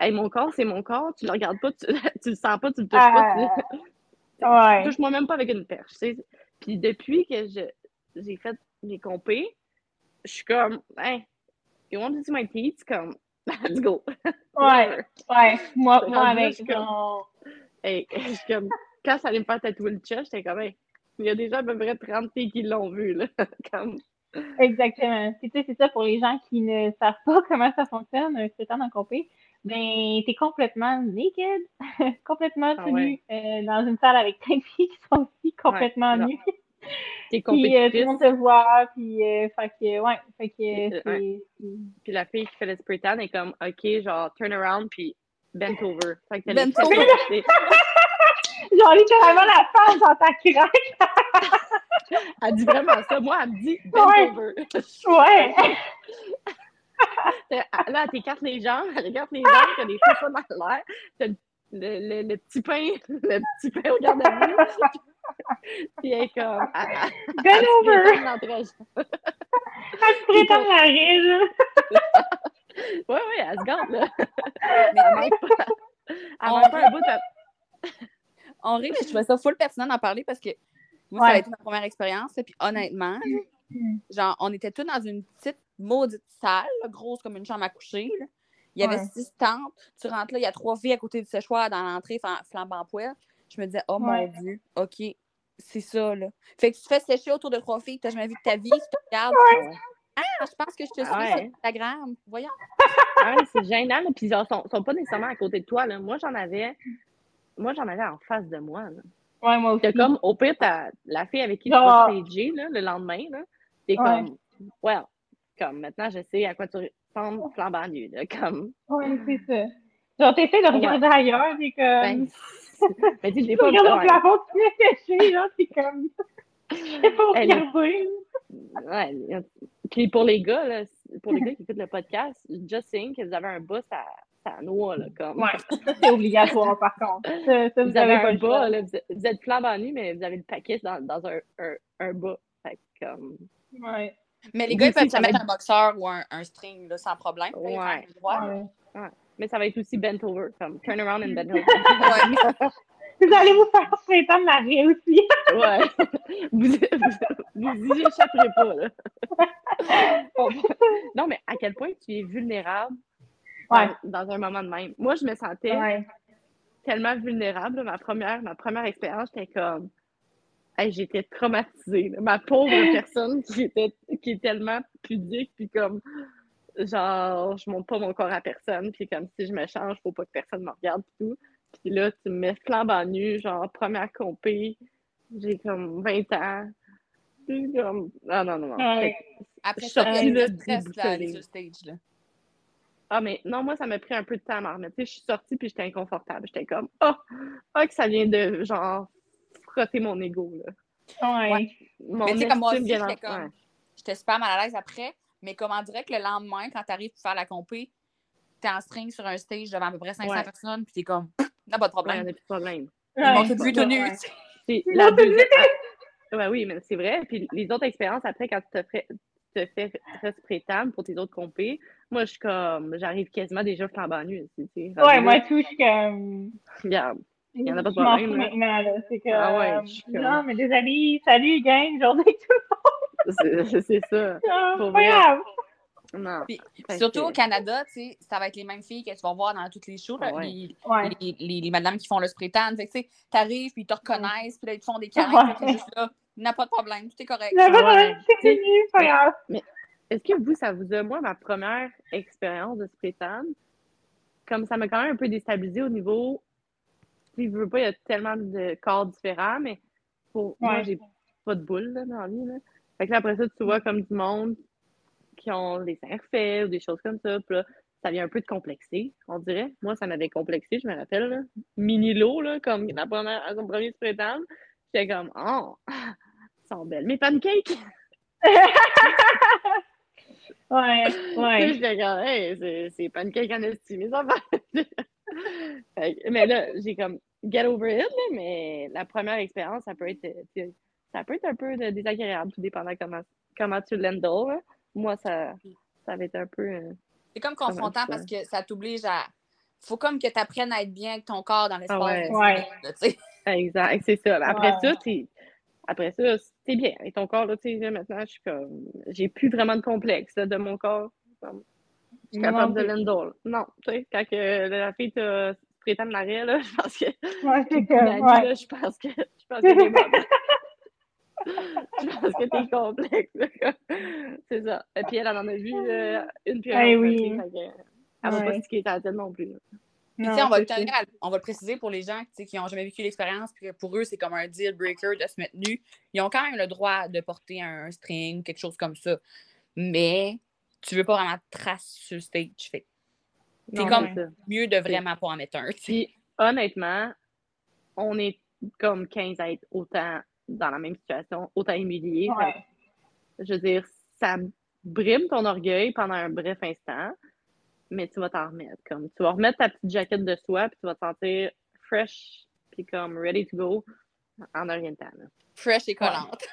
Hey, mon corps, c'est mon corps, tu le regardes pas, tu, tu le sens pas, tu le touches pas. Tu, Ouais. touche-moi même pas avec une perche. tu sais. Puis depuis que je, j'ai fait mes compés, je suis comme, hey, you want to see my teeth? Comme, let's go. Ouais. Ouais. Moi, moi avec suis comme-. Hey, quand ça allait me faire tatouer le chest, j'étais comme, hey, il y a déjà à peu près 30 filles qui l'ont vu, là. comme, Exactement. Puis, tu sais, c'est ça pour les gens qui ne savent pas comment ça fonctionne, un stétan en compé. Ben, t'es complètement naked, complètement Ah ouais. nu, euh, dans une salle avec plein de filles qui sont aussi complètement nues. T'es Puis, euh, tout le monde te voit, puis, euh, fait que, ouais, fait que, ouais. Puis la fille qui fait le spray tan est comme, OK, genre, turn around, puis bent over. Fait que Bent over. fesses genre littéralement la face dans ta craque. Elle dit vraiment ça. Moi, elle me dit bent Ouais. over. Ouais. Là, elle t'écarte les jambes, elle écarte les jambes, t'as les cheveux dans l'air, t'as le, le, le, le petit pain, le petit pain au garde à vue. Puis elle est comme, elle, Ben elle se over. Elle se prétend rire. Ouais, ouais, elle se garde, là. Mais Elle pas. Elle On- manque pas un bout. On rit, mais je trouvais ça full pertinent d'en parler parce que moi, Ouais. ça a été ma première expérience. là, Puis honnêtement, genre, on était tous dans une petite maudite salle, là, grosse comme une chambre à coucher. là. Il y avait Ouais. six tentes. Tu rentres là, il y a trois filles à côté du séchoir dans l'entrée, flam- flambant poêle. Je me disais, oh mon Ouais. Dieu, OK, c'est ça, là. Fait que tu te fais sécher autour de trois filles tu jamais vu de ta vie, tu te regardes. Ah, je pense que je te suis Ah sur ouais. Instagram. Voyons. Ouais, c'est gênant, là. Puis, ils sont, sont pas nécessairement à côté de toi, là. Moi, j'en avais. Moi, j'en avais en face de moi, là. Ouais, moi aussi. C'est comme, au pire, t'as la fille avec qui tu stager, là, le lendemain, là. C'est Ouais. comme, well, comme maintenant, je sais à quoi tu ressembles flambant nu, là. Comme, Ouais, c'est ça. Genre, t'essaies de regarder ailleurs, t'es Ben, comme. mais tu sais, des Tu fois, regardes au ouais. plafond, tu es caché, genre, t'es comme. Je sais pas regarder. Ouais. Puis pour les gars, là, pour les gars qui écoutent le podcast, just saying que vous avez un bas, ça, ça noie, là, comme. Ouais, ça, c'est obligatoire, par contre. Ça, ça, Vous avez pas un le bas, là, vous êtes, vous flambant nu, mais vous avez le paquet dans, dans un, un, un bas. Fait que, comme. Ouais. Mais les gars, ils peuvent se mettre un boxeur ou un, un string là, sans problème. là, ils ont Ouais. le là. ouais. Mais ça va être aussi bent over, comme turn around and bend over. Ouais. Vous allez vous faire printemps de marée aussi. Ouais. Vous, vous, vous y échapperez pas, là. Bon, non, mais à quel point tu es vulnérable dans, Ouais. dans un moment de même. Moi, je me sentais Ouais. tellement vulnérable. Ma première, ma première expérience, j'étais comme. Hey, j'étais traumatisée. Ma pauvre personne qui était qui est tellement pudique, puis comme genre je montre pas mon corps à personne, puis comme si je me change, faut pas que personne me regarde pis tout. Puis là, tu me mets flambant nu, genre première compé, j'ai comme 20 ans. Puis comme. Non, non, non, non. Ouais. Fait que- Après Je ça, suis il y a le stress là, sur le stage. Là. Ah, mais non, moi, ça m'a pris un peu de temps à m'en remettre. Tu sais, je suis sortie puis j'étais inconfortable. J'étais comme, oh, ah, que ça vient de, genre, frotter mon ego, là. Ouais. Ouais. Mon Mais tu sais, comme moi aussi, j'étais en- comme. J'étais super mal à l'aise après, mais comme on dirait que le lendemain, quand t'arrives pour faire la compé, t'es en string sur un stage devant à peu près 500 Ouais. personnes, puis t'es comme, n'a pas de Ouais, problème. on n'a plus de problème. Ils Ouais. m'ont tout vu tout nu. Ouais. tu sais. C'est Ils la deuxième. Ouais, oui, mais c'est vrai. Puis les autres expériences après, quand tu te fais, tu te fais respirer pour tes autres compés, moi, je suis comme, j'arrive quasiment déjà flambant nu. tu Ouais, là. moi, tout, je suis comme. Regarde. y en a pas de problème, maintenant, là. C'est que. Ah ouais, euh, je suis Non, comme- mais désolé, salut, gang, journée tout C'est c'est ça. le Pour vrai. grave. Non. Puis, Surtout que- au Canada, tu sais, ça va être les mêmes filles que tu vas voir dans toutes les shows, là, Ah ouais. les, Ouais. les, les, les madames qui font le spray tan. Fait que, tu sais, t'arrives, puis ils te reconnaissent, puis là, ils te font des câlins, Ouais. juste là, n'a pas de problème, tout est correct. Il y a pas de problème, c'est fini, pas grave. Est-ce que vous, ça vous a, moi, ma première expérience de spray tan, comme ça m'a quand même un peu déstabilisé au niveau, si je veux pas, il y a tellement de corps différents, mais pour moi, j'ai pas de boule là, dans la vie. Là. Fait que là, après ça, tu vois comme du monde qui ont des seins refaits ou des choses comme ça, puis là, ça vient un peu de complexer, on dirait. Moi, ça m'avait complexé, je me rappelle, là. Mini lot, là, comme la première, à son premier spray tan, j'étais comme, oh, ils sont belles. Mes pancakes! Ouais, ouais. j'étais comme, hey, c'est- une quelqu'un estimé, ça que- mais là, j'ai comme, get over it, là, mais la première expérience, ça peut être, ça peut être un peu de- désagréable, tout dépendant comment, comment tu l'handles. Moi, ça, ça va être un peu. euh, C'est comme confrontant parce que ça t'oblige à. Faut comme que tu apprennes à être bien avec ton corps dans l'espace. Ah ouais. là. Exact, c'est ça. Après Ouais. ça, t'es- après ça, t'es bien. Et ton corps, là, tu sais, maintenant, je suis comme, j'ai plus vraiment de complexe là, de mon corps. Comme, Je suis capable de l'handle. Non, tu sais, quand que la fille t'a prétend l'arrêt, là, je pense que Ouais, c'est que. Je pense que je pense que. je pense que t'es complexe. C'est ça. Et puis elle, elle en a vu euh, une puis autre, oui. fait que Elle va Ouais. pas sticker ta tête non plus. là. Puis, tu sais, on va, le tenir à- on va le préciser pour les gens qui n'ont jamais vécu l'expérience, puis que pour eux, c'est comme un deal breaker de se mettre nu. Ils ont quand même le droit de porter un string, quelque chose comme ça. Mais tu veux pas vraiment de trace sur le stage. Fait que C'est Non, comme- ça. mieux de vraiment pas en mettre un. Puis honnêtement, on est comme 15 à être autant dans la même situation, autant humiliés. Ouais. Je veux dire, ça brime ton orgueil pendant un bref instant, mais tu vas t'en remettre. Comme, tu vas remettre ta petite jaquette de soie, puis tu vas te sentir fresh, puis comme ready to go en un rien de temps. là. Fresh et collante.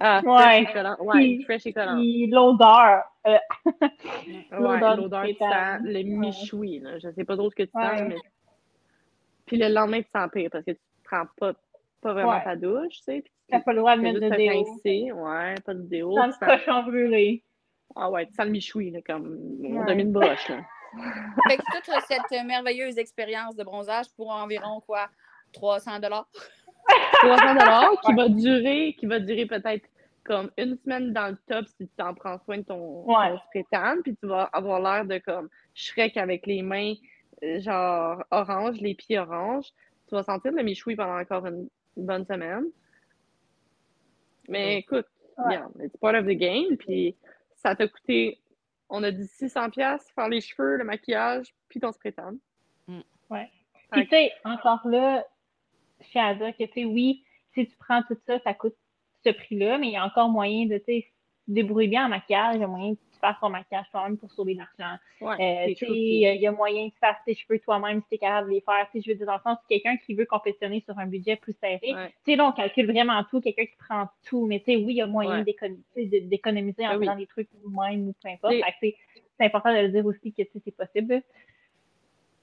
Ah, Ouais. fresh et collant. Ouais, Puis- fresh et collant. Puis l'odeur. euh, Ouais, l'odeur l'odeur du du sang, pétard. le michoui, là. Je sais pas trop ce que tu Ouais. sens, mais. Puis le lendemain, tu sens pire parce que tu prends pas, pas vraiment Ouais. ta douche, tu sais. Puis tu T'as pas le droit de mettre de déo. Ouais, pas de déo. Sans le cochon brûlé. Ah ouais, tu sens le michoui, là, comme on Ouais. a mis une broche, là. Fait que toute cette merveilleuse expérience de bronzage pour environ quoi? 300 dollars. 300 dollars qui va durer, qui va durer peut-être comme une semaine dans le top si tu t'en prends soin de ton, Ouais. ton spray tan, puis tu vas avoir l'air de comme Shrek avec les mains euh, genre orange, les pieds orange. Tu vas sentir le michoui pendant encore une bonne semaine. Mais écoute, Ouais. regarde, it's part of the game, puis ça t'a coûté, on a dit 600 pièces faire les cheveux, le maquillage, puis ton spray tan. Mm. Ouais. Puis, tu sais, encore là, je tiens à dire que, tu sais, oui, si tu prends tout ça, ça coûte ce prix-là, mais il y a encore moyen de, tu débrouiller bien en maquillage, il y a moyen de faire ton maquillage toi-même pour sauver de l'argent. Ouais, Euh, il y, a- moyen de faire tes cheveux toi-même si tu es capable de les faire. Tu sais, je veux dire, dans le sens, quelqu'un qui veut compétitionner sur un budget plus serré, Ouais. tu sais, là, on calcule vraiment tout, quelqu'un qui prend tout, mais tu sais, oui, il y a moyen Ouais. d'économiser en Ben oui. faisant des trucs nous-mêmes ou peu importe. C'est important de le dire aussi que c'est possible.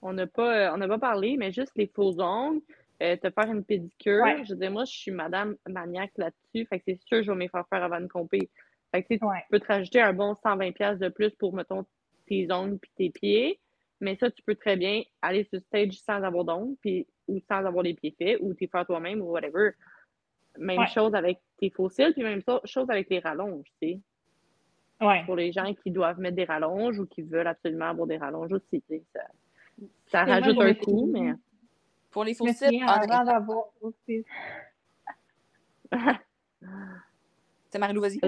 On n'a pas, euh, on pas parlé, mais juste les faux ongles, euh, te faire une pédicure. Ouais. Je dire, moi, je suis madame maniaque là-dessus. Fait que c'est sûr que je vais me faire faire avant de compter. Fait que tu sais, Ouais. tu peux te rajouter un bon 120$ piastres de plus pour, mettons, tes ongles puis tes pieds. Mais ça, tu peux très bien aller sur stage sans avoir d'ongles, puis ou sans avoir les pieds faits, ou t'es faire toi-même, ou whatever. Même Ouais. chose avec tes fossiles, puis même so- chose avec les rallonges, tu sais. Ouais. Pour les gens qui doivent mettre des rallonges ou qui veulent absolument avoir des rallonges aussi, tu sais. Ça, ça Et moi, rajoute un coût, mais... Pour les fossiles, souviens avant honnêtement- d'avoir aussi. c'est Marie-Lou, vas-y.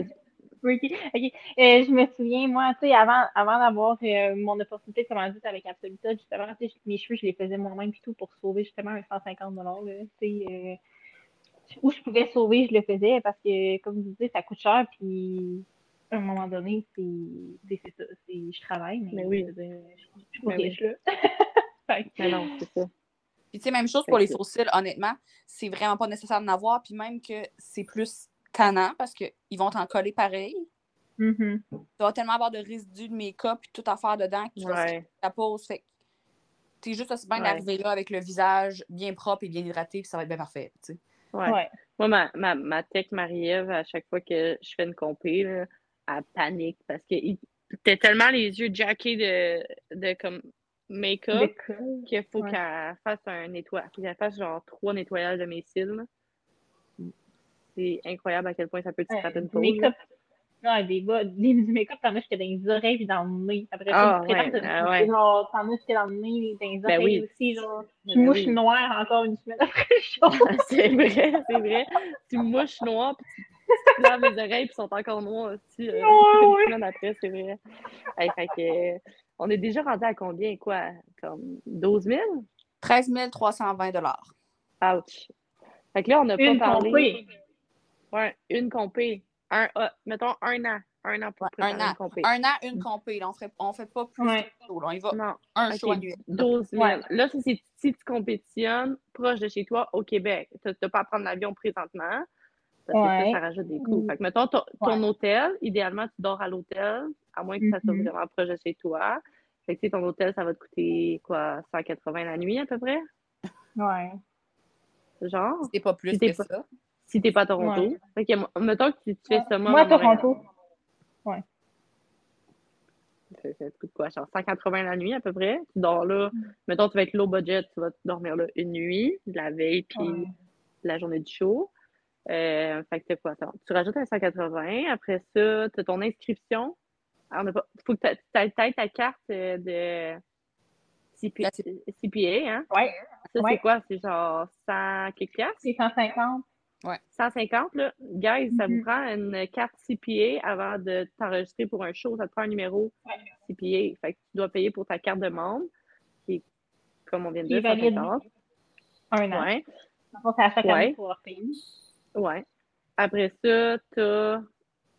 Oui, ok. Ok. Euh, je me souviens, moi, tu sais, avant, avant d'avoir euh, mon opportunité de commandite avec Absoluta, justement, tu sais, mes cheveux, je les faisais moi-même puis tout pour sauver justement un 150 là, tu sais. euh, où je pouvais sauver, je le faisais parce que, comme vous dites, ça coûte cher puis à un moment donné, c'est ça. c'est- Je travaille, mais, Mais oui. je je je suis oui. riche, là. Mais non, c'est ça. Puis, tu sais, même chose pour les fossiles, honnêtement, c'est vraiment pas nécessaire d'en avoir. Puis, même que c'est plus tannant parce qu'ils vont t'en coller pareil. Mhm. Tu vas tellement avoir de résidus de make-up puis tout à faire dedans que tu vas Ouais. ta pose. Fait que t'es juste aussi bien Ouais. d'arriver là avec le visage bien propre et bien hydraté, puis ça va être bien parfait. tu. Ouais. Ouais. Moi, ma, ma, ma tech Marie-Ève, à chaque fois que je fais une compé, là, elle panique parce que t'as tellement les yeux jackés de, de comme make-up qu'il faut Ouais. qu'elle fasse un nettoyage. Qu'elle fasse genre trois nettoyages de mes cils. C'est incroyable à quel point ça peut te Ouais, scraper une make-up. Non, des bas, des, du make-up, t'en as jusqu'à dans les oreilles et dans le nez. Après Ah, ça, tu prétends ouais, que ah, ouais. genre, t'en as jusqu'à dans le nez, dans les Ben oreilles oui. aussi, genre. Tu Ben mouches oui. noire encore une semaine après le show. c'est vrai, c'est vrai. Tu mouches noir, puis tu, laves les oreilles, puis sont encore noires aussi. euh, Ouais, une ouais. semaine après, c'est vrai. Hey, fait que, euh, on est déjà rendu à combien, quoi? Comme 12 000? 13 320 Ouch. Fait que là, on n'a pas parlé. compé. Ouais, une compé. Un, ah, mettons un an. Un an pour Ouais, préparer un an. une compé. Un an, une compé. là. On ferait, on fait pas plus Ouais. de show, là. On y va Non, un ok, show annuel. 12 000. Ouais. Là, c'est si tu compétitionnes proche de chez toi au Québec. Tu n'as pas à prendre l'avion présentement. Parce que ça, ça rajoute des coûts. Mm. Fait que, mettons, ton, ton Ouais. hôtel, idéalement, tu dors à l'hôtel, à moins que ça soit Mhm. vraiment proche de chez toi. Fait que, tu sais, ton hôtel, ça va te coûter, quoi, 180 la nuit, à peu près? Ouais. Genre, C'est pas plus Si que pas- ça. Si t'es pas à Toronto. Ouais. Fait que, mettons que tu, tu fais ça, Moi, à Toronto. Ça, ça te coûte quoi? Genre 180 la nuit à peu près? Tu dors là. Mm. Mettons, tu vas être low budget, tu vas dormir là une nuit, la veille, puis Ouais. la journée du show. Euh, fait que quoi? Attends, tu rajoutes un 180. Après ça, tu as ton inscription. Il faut que tu aies ta carte euh, de CP CPA. Hein? Ouais. Ça, Ouais. c'est quoi? C'est genre 100 quelques? C'est 150. 150, là. Guys, ça vous Mhm. prend une carte CPA avant de t'enregistrer pour un show. Ça te prend un numéro. CPA. Fait que tu dois payer pour ta carte de membre, qui est, comme on vient de dire, valide 150. Un an. Ouais, à chaque année pour payer. ouais. Après ça, tu as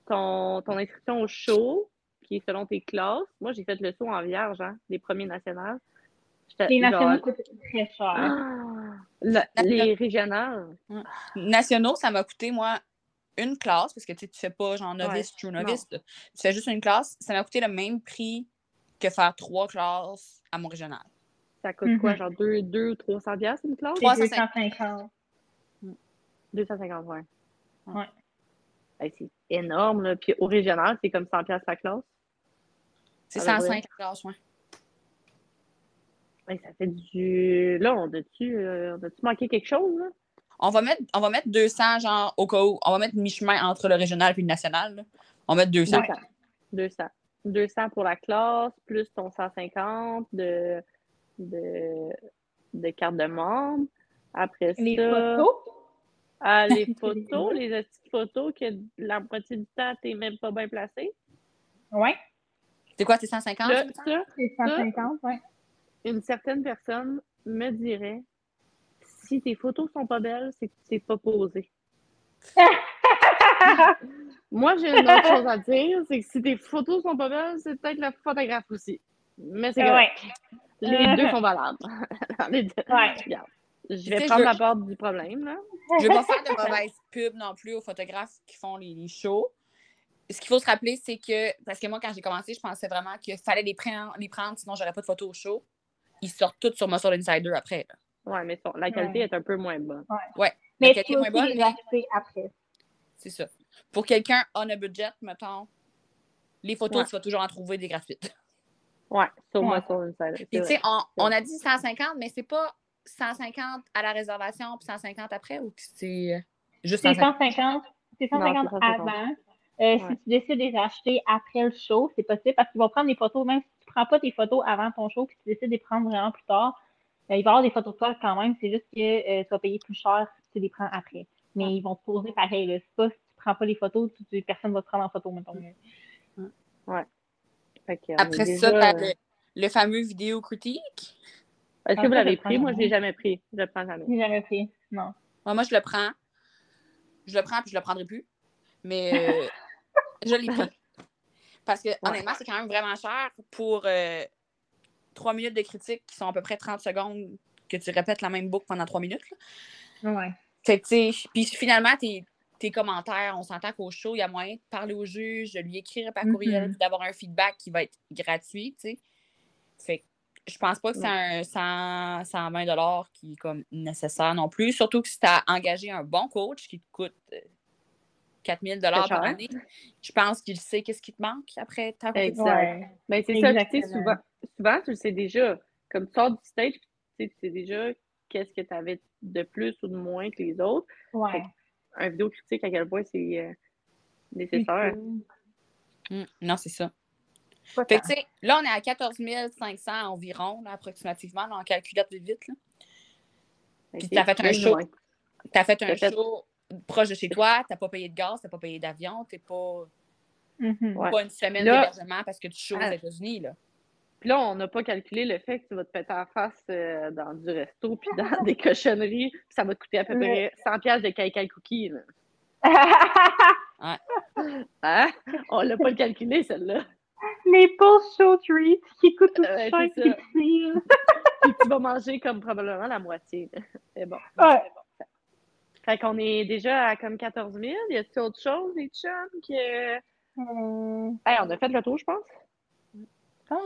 ton, ton inscription au show, qui est selon tes classes. Moi, j'ai fait le saut en vierge, hein, les premiers nationaux. J'étais Les nationaux coûtent très cher. Ah! La- les régionales. Nationaux, ça m'a coûté, moi, une classe, parce que tu tu fais pas genre novice, true novice. Tu fais juste une classe. Ça m'a coûté le même prix que faire trois classes à mon régional. Ça coûte quoi? Mhm. Genre 2 deux, ou 300 piastres une classe? C'est 350. 250. 250, ouais. Ouais. C'est énorme, là. Puis au régional, c'est comme 100 piastres la classe. C'est À peu 105 la classe, ouais. Hey, ça fait du... Là, on a-tu euh, on a-tu manqué quelque chose, là? On va, mettre, on va mettre 200, genre, au cas où. On va mettre mi-chemin entre le régional et le national. là. On va mettre 200. 200. 200. 200 pour la classe, plus ton 150 de, de, de carte de membre. Après Les ça... photos? Ah, les photos, les petites photos que la moitié du temps, t'es même pas bien placé. Ouais. C'est quoi, c'est 150? Là, ça? ça, C'est 150, ouais. Une certaine personne me dirais si tes photos sont pas belles, c'est que tu t'es pas posé. Moi, j'ai une autre chose à dire, c'est que si tes photos sont pas belles, c'est peut-être le photographe aussi. Mais c'est Ouais. Les deux sont valables. Les deux. Ouais. Regarde, Je vais prendre je- la part du problème, là. Je veux pas faire de mauvaise pub non plus aux photographes qui font les, les shows. Ce qu'il faut se rappeler, c'est que, parce que moi, quand j'ai commencé, je pensais vraiment qu'il fallait les prendre, les prendre sinon j'aurais pas de photos au show. Ils sortent toutes sur Muscle Insider après. là. Ouais, mais son- la qualité est un peu moins bonne. Ouais. Mais la tu qualité peux est moins bonne, les mais après. c'est ça. Pour quelqu'un on a budget, mettons, les photos, Ouais. tu vas toujours en trouver des gratuites. Ouais, sur sur Insider. Puis, tu sais, on, on a dit 150, mais c'est pas 150 à la réservation puis 150 après ou c'est juste C'est 150? 150, c'est Non, 150 c'est 150. avant. Euh, Ouais. Si tu décides de les acheter après le show, c'est possible parce qu'ils vont prendre des photos, même si tu prends pas tes photos avant ton show puis tu décides de les prendre vraiment plus tard, euh, il va y avoir des photos de toi quand même. C'est juste que euh, tu vas payer plus cher si tu les prends après. Mais ils vont te poser pareil. là. C'est pas si tu prends pas les photos, tu- tu- personne va te prendre en photo, mettons. Que on Après ça, déjà, t'as euh, le, le fameux vidéo critique? Est-ce que Ah, vous ça, l'avez pris? Moi, je l'ai jamais. pris. Je le prends jamais. J'ai jamais pris. Non. Ouais, moi, je le prends. Je le prends puis je le prendrai plus. Mais euh, je l'ai pris. Parce que, honnêtement, c'est quand même vraiment cher pour euh, 3 minutes de critique qui sont à peu près 30 secondes que tu répètes la même boucle pendant 3 minutes. là. Ouais. Fait que, tu sais, puis finalement, tes, tes commentaires, on s'entend qu'au show, il y a moyen de parler au juge, de lui écrire par courriel, Mhm. puis d'avoir un feedback qui va être gratuit, tu sais. Fait que je pense pas que c'est un 100, 120 qui est comme nécessaire non plus. Surtout que si tu as engagé un bon coach qui te coûte euh, 4000 par cher. année, je pense qu'il sait qu'est-ce qui te manque après ta. Exact. Ouais. Ben, c'est ça. Tu sais, souvent, souvent, tu le sais déjà. Comme tu sors du stage, tu sais, tu sais déjà qu'est-ce que tu avais de plus ou de moins que les autres. Ouais. Un vidéo critique, à quel point c'est euh, nécessaire. Mm, non, c'est ça. Pas Fait que, tu sais, là, on est à 14 500 environ, là, approximativement, là, en calculette vite, vite. Là. Puis Ok, t'as fait un show. Tu as fait un fait- show proche de chez toi, tu n'as pas payé de gaz, tu n'as pas payé d'avion, tu n'es pas. Ouais. pas une semaine d'hébergement parce que tu Ah. aux États-Unis. Là. Puis là, on n'a pas calculé le fait que tu vas te péter en face euh, dans du resto puis dans des cochonneries. Puis ça va te coûter à peu près 100 pièces de caïcaï cookies. là. Hein? On l'a pas calculé, celle-là. Les post-show treats qui coûtent tout Ouais, cher. Puis tu vas manger comme probablement la moitié. là. C'est bon. Ouais. Fait qu'on est déjà à comme 14 000. Y a-t-il autre chose, les chums? Que... Euh, Hey, on a fait le tour, je pense. ah,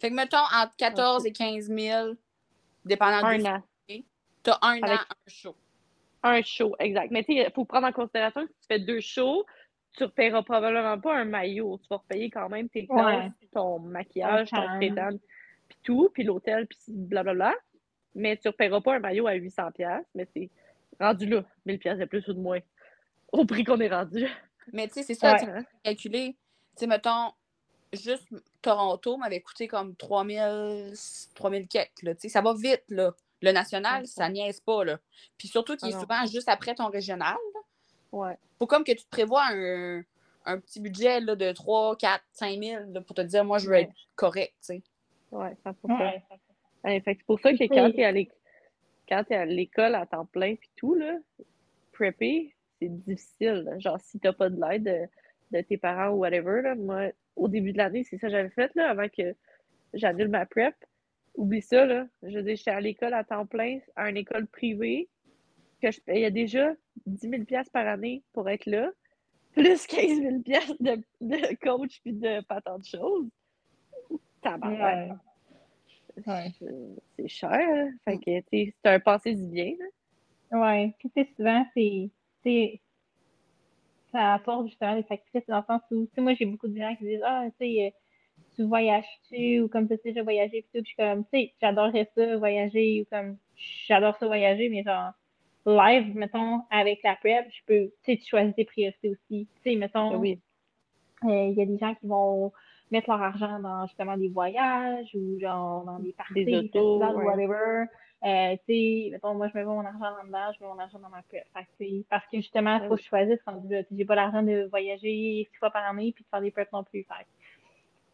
Fait que, mettons, entre 14 et 15 000, dépendant Un du an. tu as un Avec- an, un show. Un show, exact. Mais tu sais, il faut prendre en considération que si tu fais deux shows, tu ne repayeras probablement pas un maillot. Tu vas repayer quand même tes classes, ton maquillage, Un ton spectacle, puis tout, puis l'hôtel, puis blablabla. Mais tu ne repayeras pas un maillot à 800$. piastres, Mais c'est rendu là, 1000$ piastres de plus ou de moins. Au prix qu'on est rendu. Mais tu sais, c'est ça, Ouais. tu sais, calculer. Tu sais, mettons, juste Toronto m'avait coûté comme 3000, 3000 quelques, là. Tu sais, ça va vite, là. Le national, Ouais, ça niaise pas, là. Puis surtout qu'il Ah est non. souvent juste après ton régional. Ouais. Faut comme que tu te prévois un, un petit budget là, de 3, 4, 5 000 là, pour te dire, moi, je veux Ouais. être correct, tu sais. Ouais, 100%. ouais. Ouais, fait que c'est pour ça que quand tu es à l'éc- quand t'es à l'école à temps plein puis tout, là, c'est difficile. Genre, si t'as pas de l'aide de, tes parents ou whatever, là, moi, au début de l'année, c'est ça que j'avais fait, là, avant que j'annule ma prep. Oublie ça, là. Je veux dire, j'étais à l'école à temps plein, à une école privée, que je payais déjà 10 000 piastres par année pour être là, plus 15 000 piastres de, de coach puis de pas tant de choses. Tabarouette. Ouais. Ouais. C'est- cher, là. Fait que, tu sais, c'est un passé du bien, là. Ouais. Puis, tu sais, souvent, c'est. Ça apporte justement des sacrifices dans le sens où, tu sais, moi, j'ai beaucoup de gens qui disent Ah, tu sais, euh, tu voyages-tu ou comme tu sais déjà voyager, puis tout. Puis, je suis comme, tu sais, j'adorerais ça, voyager, ou comme, j'adore ça, voyager, mais genre, live, mettons, avec la prep, je peux, tu sais, tu choisis tes priorités aussi. Tu sais, mettons, Oui. euh, il y a des gens qui vont mettre leur argent dans justement des voyages ou genre dans des parties, Des autos, ouais. whatever. Euh, tu sais, mettons, moi, je mets mon argent là-dedans, je mets mon argent dans ma sais, parce que justement, il Ouais. faut que je choisisse sais, J'ai pas l'argent de voyager six fois par année puis de faire des prep non plus. Fait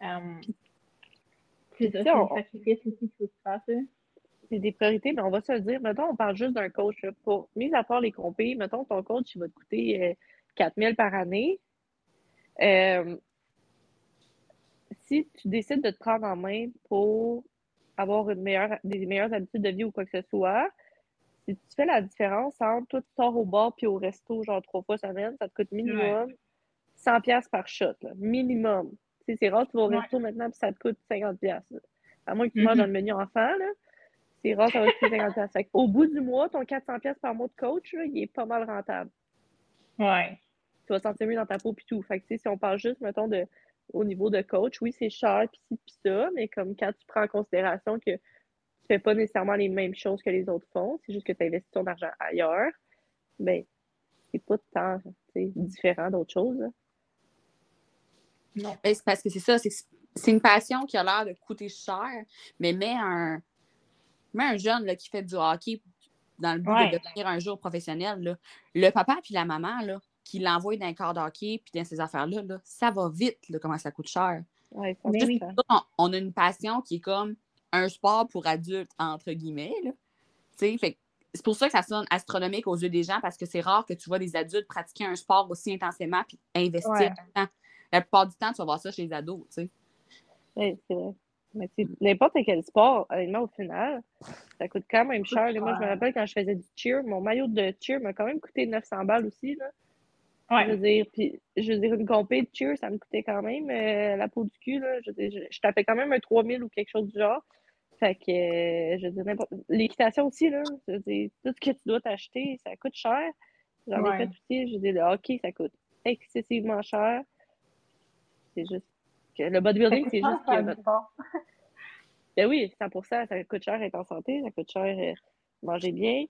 euh, c'est ça, on- sacrifice aussi qu'il faut là. c'est des priorités, mais on va se le dire. Mettons, on parle juste d'un coach. là. Pour, mis à part les compés, mettons, ton coach, il va te coûter euh, 4 000 par année. Euh, si tu décides de te prendre en main pour avoir une meilleure, des meilleures habitudes de vie ou quoi que ce soit, si tu fais la différence entre toi, tu sors au bar puis au resto, genre trois fois semaine, ça te coûte minimum 100 pièces par shot, là. minimum. Tu sais, c'est rare que tu vas au Ouais. resto maintenant puis ça te coûte 50 pièces. À moins que tu Mhm. manges dans le menu enfant, là. C'est rare ça va te coûter 50 pièces. Fait Au bout du mois, ton 400 pièces par mois de coach, là, il est pas mal rentable. Ouais. Tu vas te sentir mieux dans ta peau puis tout. Fait que, si on parle juste, mettons, de, au niveau de coach, oui, c'est cher puis ci puis ça, mais comme quand tu prends en considération que tu fais pas nécessairement les mêmes choses que les autres font, c'est juste que tu investis ton argent ailleurs, ben, c'est pas tant différent d'autres choses. là. Non. Ben, c'est parce que c'est ça, c'est c'est une passion qui a l'air de coûter cher, mais mets un, mets un jeune là, qui fait du hockey dans le but Ouais. de devenir un jour professionnel. là. Le papa puis la maman là, qui l'envoient dans un corps de hockey puis dans ces affaires-là, là, ça va vite là, comment ça coûte cher. Ouais, oui. On, on a une passion qui est comme un sport pour adultes, entre guillemets. c'est pour ça que ça sonne astronomique aux yeux des gens parce que c'est rare que tu vois des adultes pratiquer un sport aussi intensément puis investir Ouais. du temps. La plupart du temps, tu vas voir ça chez les ados. tu sais. ouais, c'est vrai. Mais n'importe quel sport, honnêtement, au final, ça coûte quand même cher. Moi, je me rappelle quand je faisais du cheer, mon maillot de cheer m'a quand même coûté 900 balles aussi. Là. Je veux dire, puis je veux dire, une compé de cheer, ça me coûtait quand même euh, la peau du cul, là. Je, veux dire, je, je tapais quand même un 3000 ou quelque chose du genre. Fait que, euh, je veux dire, n'importe... L'équitation aussi, là. Je veux dire, tout ce que tu dois t'acheter, ça coûte cher. J'en ai fait aussi. Je veux dire, le hockey, ça coûte excessivement cher. C'est juste que le bodybuilding, c'est juste que... Ben oui, 100%, ça coûte cher être en santé, ça coûte cher euh, manger bien.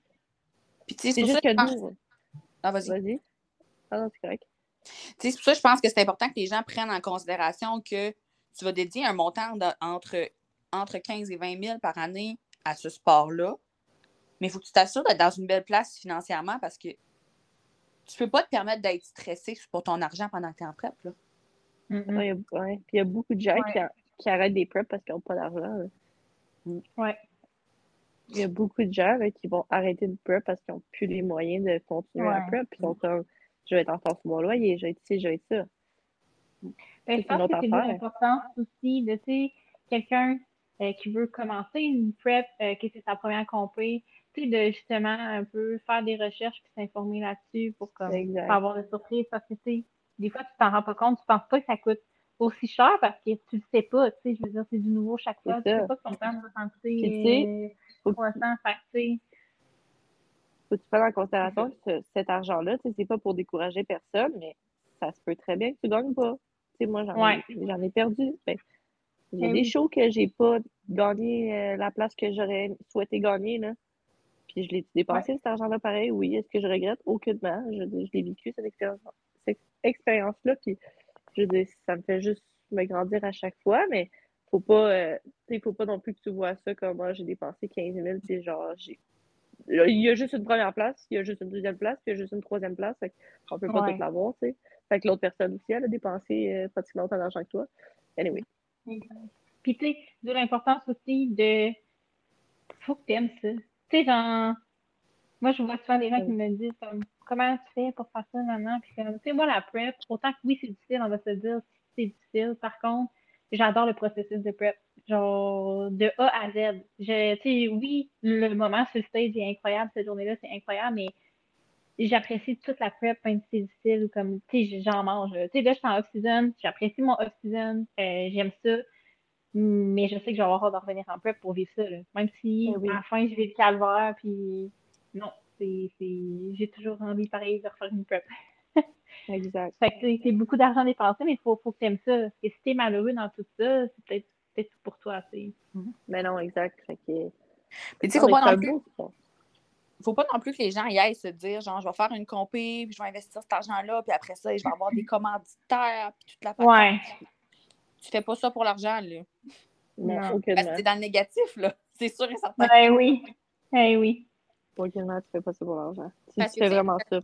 Puis, tu sais, C'est juste que nous... Ah, vas-y. Vas-y. Ah c'est correct. Tu sais, C'est pour ça que je pense que c'est important que les gens prennent en considération que tu vas dédier un montant de- entre, entre 15 et 20 000 par année à ce sport-là. Mais il faut que tu t'assures d'être dans une belle place financièrement parce que tu peux pas te permettre d'être stressé pour ton argent pendant que tu es en prep. Là. Mhm. Ouais, il y a- ouais. Puis il y a beaucoup de gens Ouais. qui, a- qui arrêtent des preps parce qu'ils n'ont pas d'argent. là. Ouais. Il y a beaucoup de gens là, qui vont arrêter de prep parce qu'ils n'ont plus les moyens de continuer à Ouais. prep. Puis ils sont comme, je vais être en sur mon loyer, je vais être ici, je vais être ça. Ben, je pense que c'est l'importance aussi de, tu sais, quelqu'un euh, qui veut commencer une prep, euh, que c'est sa première compé, tu sais, de justement un peu faire des recherches puis s'informer là-dessus pour comme pas avoir de surprise parce que, tu sais, des fois, tu t'en rends pas compte, tu penses pas que ça coûte aussi cher parce que tu le sais pas, tu sais, je veux dire, c'est du nouveau chaque fois, tu sais pas que ton père va s'en Puis, tu sais, coûter faut- 300, fait que, tu sais, faut que tu prennes en considération que ce- cet argent-là, c'est pas pour décourager personne, mais ça se peut très bien que tu gagnes pas. Moi, j'en Ouais. ai, perdu. Ben, j'ai Eh des shows que j'ai pas gagné euh, la place que j'aurais souhaité gagner, là. Puis je l'ai dépensé, cet argent-là, pareil? Oui, est-ce que je regrette? Aucunement. Je, je l'ai vécu, cette expérience, cette expérience-là. Puis, je dire, ça me fait juste me grandir à chaque fois, mais faut pas, euh, faut pas non plus que tu vois ça comme, moi, j'ai dépensé 15 000, puis genre, j'ai il y a juste une première place, il y a juste une deuxième place, puis il y a juste une troisième place. Fait on peut pas Ouais. tout l'avoir, tu sais. Fait que l'autre personne aussi, elle a dépensé euh, pratiquement autant d'argent que toi. Anyway. Puis, tu sais, d'où l'importance aussi de. Faut que t'aimes ça. Tu sais, genre. Moi, je vois souvent des gens qui me disent, comme, comment tu fais pour faire ça maintenant? Puis, comme, tu sais, moi, la prep, autant que oui, c'est difficile, on va se dire, c'est difficile. Par contre, j'adore le processus de prep. Genre, de A à Z. Je, tu sais, oui, le moment sur le stage est incroyable, cette journée-là, c'est incroyable, mais j'apprécie toute la prep, même si c'est difficile ou comme, tu sais, j'en mange. Tu sais, là, je suis en off-season, j'apprécie mon off-season, euh, j'aime ça, mais je sais que je vais avoir hâte de revenir en prep pour vivre ça, là. Même si, Eh oui. à la fin, je vais le calvaire, puis non, c'est, c'est, j'ai toujours envie, pareil, de refaire une prep. Exact. Fait que c'est- c'est beaucoup d'argent dépensé, mais il faut, faut que tu aimes ça. Parce que si t'es malheureux dans tout ça, c'est peut-être, peut-être tout pour toi, tu sais. Mais non, exact. Fait que. Puis tu sais, faut pas c'est non plus beau sport. faut pas non plus que les gens y aillent se dire genre je vais faire une compé, puis je vais investir cet argent-là, puis après ça, je vais avoir des commanditaires, puis toute la patente. Ouais. Tu fais pas ça pour l'argent, là. Non. Parce que t'es dans le négatif, là. C'est sûr et certain. Eh oui. Eh oui. Aucunement, tu fais pas ça pour l'argent. Si tu fais c'est- vraiment ça.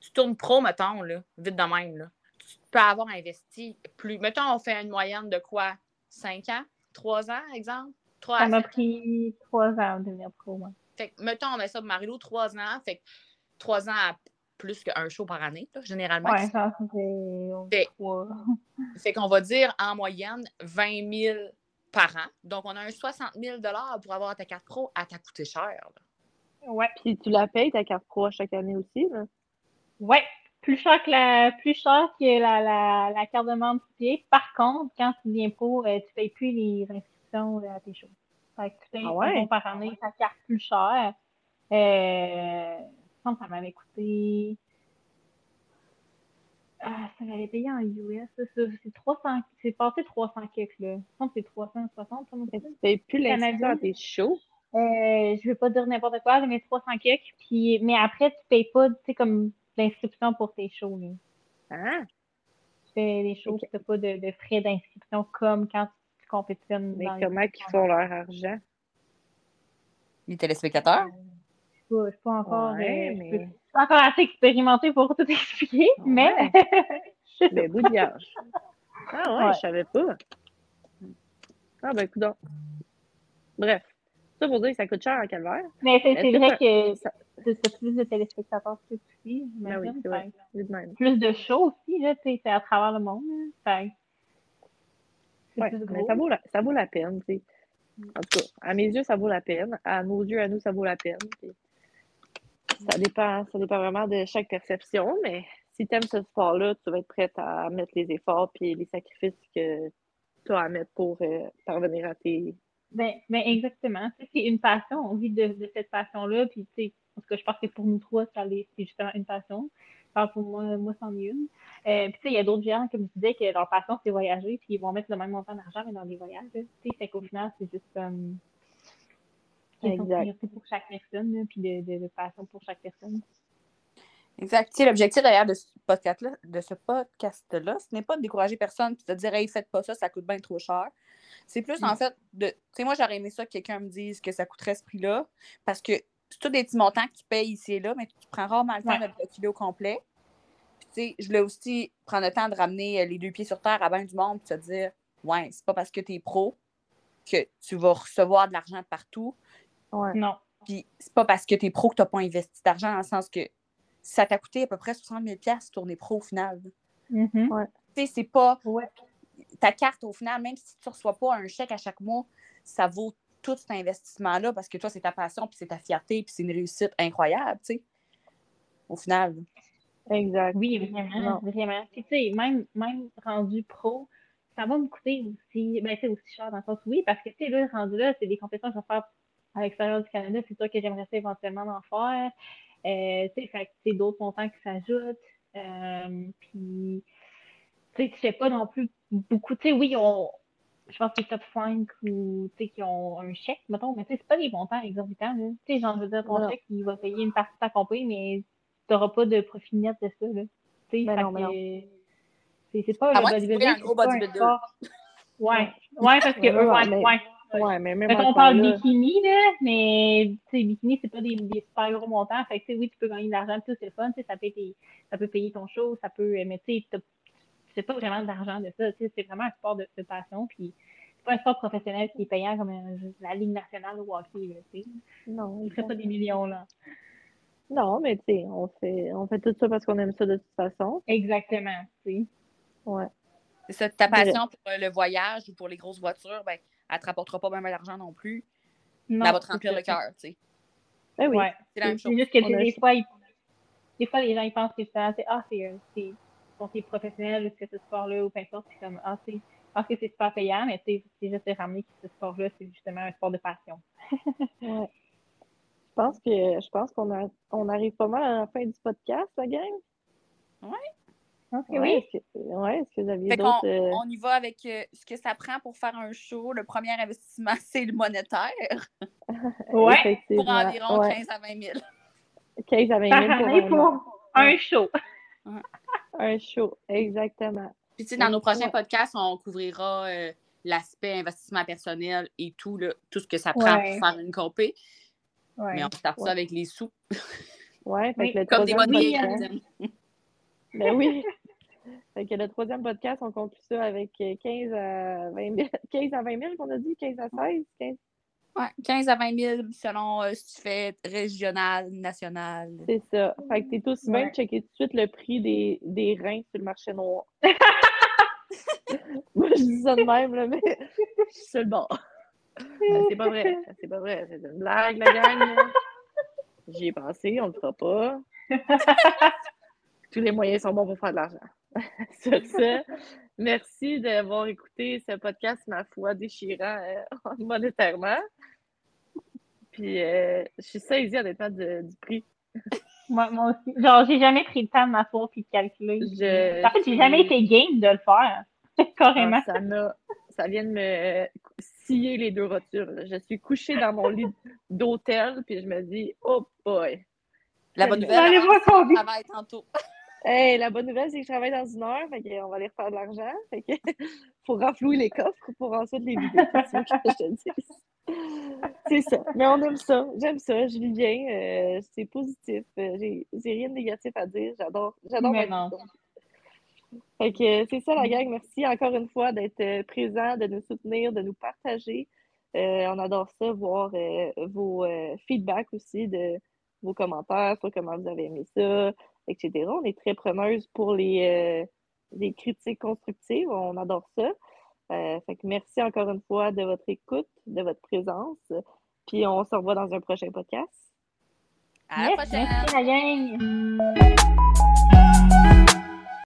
Tu tournes pro, mettons, là, vite de même, là. Tu peux avoir investi plus. Mettons, on fait une moyenne de quoi? 5 ans? 3 ans, exemple? 3 Ça à m'a 7 pris trois ans de devenir pro, moi. Fait que, mettons, on met ça Marilou, 3 ans. Fait que 3 ans à plus qu'un show par année, là, généralement. Ouais, ça fait Fait- qu'on va dire en moyenne 20 000 par an. Donc, on a un 60 000 pour avoir ta carte pro. Elle t'a coûté cher. là. Ouais. Puis tu la payes, ta carte pro, à chaque année aussi, là. Ouais. Plus cher que la, plus cher que la, la, la carte de membre pied. Par contre, quand tu deviens pro, euh, tu payes plus les inscriptions euh, à tes shows. Fait que tu payes Ah ouais? par année ta carte plus chère. Euh, je pense que ça m'avait coûté. Ah, ça m'avait payé en US. C'est 300, c'est passé 300 kicks, là. Je pense que c'est 360, ça me Mais semble. tu payes plus l'inscription à tes shows? Euh, je vais pas dire n'importe quoi, mais 300 kicks. Puis, mais après, tu payes pas, tu sais, comme l'inscription pour tes shows, là. Hein? Tu fais des shows, Ok. tu n'as pas de, de frais d'inscription comme quand tu compétitionnes Mais dans les comment ils font leur argent? Les téléspectateurs? Je suis pas- je suis pas encore, Ouais, euh, je mais- je pas encore assez expérimentée pour tout expliquer, mais Ben, bout de gage. Ah ouais, Ouais. je savais pas. Ah ben, écoute Bref. Ça pour dire que ça coûte cher en calvaire. mais c'est vrai que ça- tu plus de téléspectateurs que tu suis, Ben oui, même. Plus de shows aussi, là, tu à travers le monde. Fait Ouais, plus mais ça vaut la, ça vaut la peine, sais. En tout cas, à mes yeux, ça vaut la peine. À nos yeux, à nous, ça vaut la peine. Ça dépend, ça dépend vraiment de chaque perception, mais si tu aimes ce sport-là, tu vas être prête à mettre les efforts et les sacrifices que tu as à mettre pour euh, parvenir à tes. Ben, ben exactement. C'est une passion. On vit de, de cette passion-là. Puis, tu sais, en tout cas, je pense que pour nous trois, c'est justement une passion. Parle pour moi, moi, c'en est une. Euh, puis, tu sais, il y a d'autres gens, comme je disais, que leur passion, c'est voyager. Puis, ils vont mettre le même montant d'argent, mais dans des voyages. Tu sais, fait qu'au final, c'est juste comme. Exact. priorité pour chaque personne, là, puis de, de, de passion pour chaque personne? Exact. Tu sais, l'objectif derrière de ce podcast-là, de ce podcast-là, ce n'est pas de décourager personne et de dire Hey, faites pas ça, ça coûte bien trop cher. C'est plus en fait de. Tu sais, moi, j'aurais aimé ça que quelqu'un me dise que ça coûterait ce prix-là. Parce que c'est tous des petits montants que tu payes ici et là, mais tu prends rarement le temps Ouais. de le calculer au complet. Puis, tu sais, je voulais aussi prendre le temps de ramener euh, les deux pieds sur terre à bien du monde et te dire Ouais, c'est pas parce que tu es pro que tu vas recevoir de l'argent de partout. Ouais. Non. Puis c'est pas parce que tu es pro que tu n'as pas investi d'argent, dans le sens que ça t'a coûté à peu près 60 000 tourner pro au final. Mhm. Tu sais, c'est pas. Ouais. Ta carte, au final, même si tu ne reçois pas un chèque à chaque mois, ça vaut tout cet investissement-là parce que toi, c'est ta passion, puis c'est ta fierté, puis c'est une réussite incroyable, tu sais. Au final. Exact. Oui, vraiment, Non. vraiment. Tu sais, même, même rendu pro, ça va me coûter aussi, ben, sais, aussi cher dans le sens, oui, parce que, tu sais, là, rendu là, c'est des compétences que je vais faire à l'extérieur du Canada, c'est sûr que j'aimerais ça éventuellement en faire. Euh, tu sais, c'est d'autres montants qui s'ajoutent. Euh, puis, tu sais, tu fais pas non plus beaucoup, tu sais, oui, on, je pense que les top 5 ou, tu sais, qui ont un chèque, mettons, mais tu sais, c'est pas des montants exorbitants, là. Tu sais, genre, je veux dire, ton Non. chèque, il va payer une partie de ta compagnie, mais t'auras pas de profit net de ça, là. Tu sais, Ben ben c'est c'est pas le bodybuilding, un gros sport. Ouais, ouais, parce que eux, ouais, ouais, ouais. Mais même encore parle là, bikini, là, mais tu sais, bikini, c'est pas des, des super gros montants. Fait que tu sais, oui, tu peux gagner de l'argent, tout c'est le fun, tu sais, ça peut, tes- ça peut payer ton show, ça peut, mais tu sais, fais pas vraiment d'argent de ça, tu sais, c'est vraiment un sport de, de passion, puis c'est pas un sport professionnel qui est payant comme euh, la Ligue nationale au hockey, là, tu sais. non, Ils feraient pas des millions, là. non, mais tu sais, on fait, on fait tout ça parce qu'on aime ça de toute façon. Exactement, tu sais. Ouais. C'est ça, ta passion pour euh, le voyage ou pour les grosses voitures, ben, elle ne te rapportera pas bien d'argent non plus, Non, elle va te c'est remplir ça. le cœur, tu sais. Ben oui. Ouais. C'est la même C'est chose. juste que des fois, ils- des fois, les gens ils pensent que c'est c'est- ah, c'est euh, c'est bon, c'est professionnel ou que ce sport-là ou peu importe, c'est comme ah, c'est pense que c'est super payant, mais tu sais, c'est juste de ramener que ce sport-là, c'est justement un sport de passion. Ouais. Je pense que je pense qu'on a on arrive pas mal à la fin du podcast, la gang. Je pense que Ouais, oui. est-ce que, ouais, est-ce que vous aviez Fait qu'on d'autres. euh, on y va avec euh, ce que ça prend pour faire un show. Le premier investissement, c'est le monétaire, Ouais. pour environ ouais, 15 à 20 000. 15 à 20 Par 000 pour année un, pour un show. un show. Exactement. Puis, tu sais, dans nos prochains Ouais. podcasts, on couvrira euh, l'aspect investissement personnel et tout, là, tout ce que ça prend Ouais. pour faire une compé. Ouais. Mais on start Ouais. ça avec les sous, Ouais, fait Oui, que le comme des troisième Oui, cuisines. Ben oui. Fait que le troisième podcast, on conclut ça avec euh, 15 à 20 000, 15 à 20 000 qu'on a dit, 15 à 16, 15, Ouais, 15 à 20 000 selon euh, si tu fais régional, national. C'est ça. Fait que t'es aussi bien Ouais. de checker tout de suite le prix des, des reins sur le marché noir. Moi, je dis ça de même, là, mais je suis sur le bord. Euh, c'est pas vrai. C'est pas vrai. C'est une blague, la gang. J'y ai pensé, on le fera pas. Tous les moyens sont bons pour faire de l'argent. Sur ce, merci d'avoir écouté ce podcast, ma foi, déchirant euh, monétairement. Puis, euh, je suis saisie, honnêtement, de- du prix. Moi, moi aussi. Genre, j'ai jamais pris le temps de m'asseoir puis de calculer. Je En fait, j'ai jamais été game de le faire. Carrément. Ah, ça. Ça vient de me scier les deux rotules. là. Je suis couchée dans mon lit d'hôtel, puis je me dis, oh boy. La bonne nouvelle, qu'on combien. travaille tantôt. Hey, la bonne nouvelle, c'est que je travaille dans une heure, fait qu'on va aller refaire de l'argent. Fait que faut renflouer les coffres pour ensuite les vider. C'est ça. Mais on aime ça. J'aime ça. Je vis bien. euh, c'est positif. euh, j'ai rien de négatif à dire. J'adore. J'adore. Fait que euh, c'est ça la gang. Merci encore une fois d'être euh, présent, de nous soutenir, de nous partager. Euh, on adore ça, voir euh, vos euh, feedbacks aussi, de vos commentaires sur comment vous avez aimé ça, etc. On est très preneuse pour les, euh, les critiques constructives. On adore ça. Euh, fait que merci encore une fois de votre écoute, de votre présence. Puis on se revoit dans un prochain podcast. À la Yes, prochaine! merci la gang.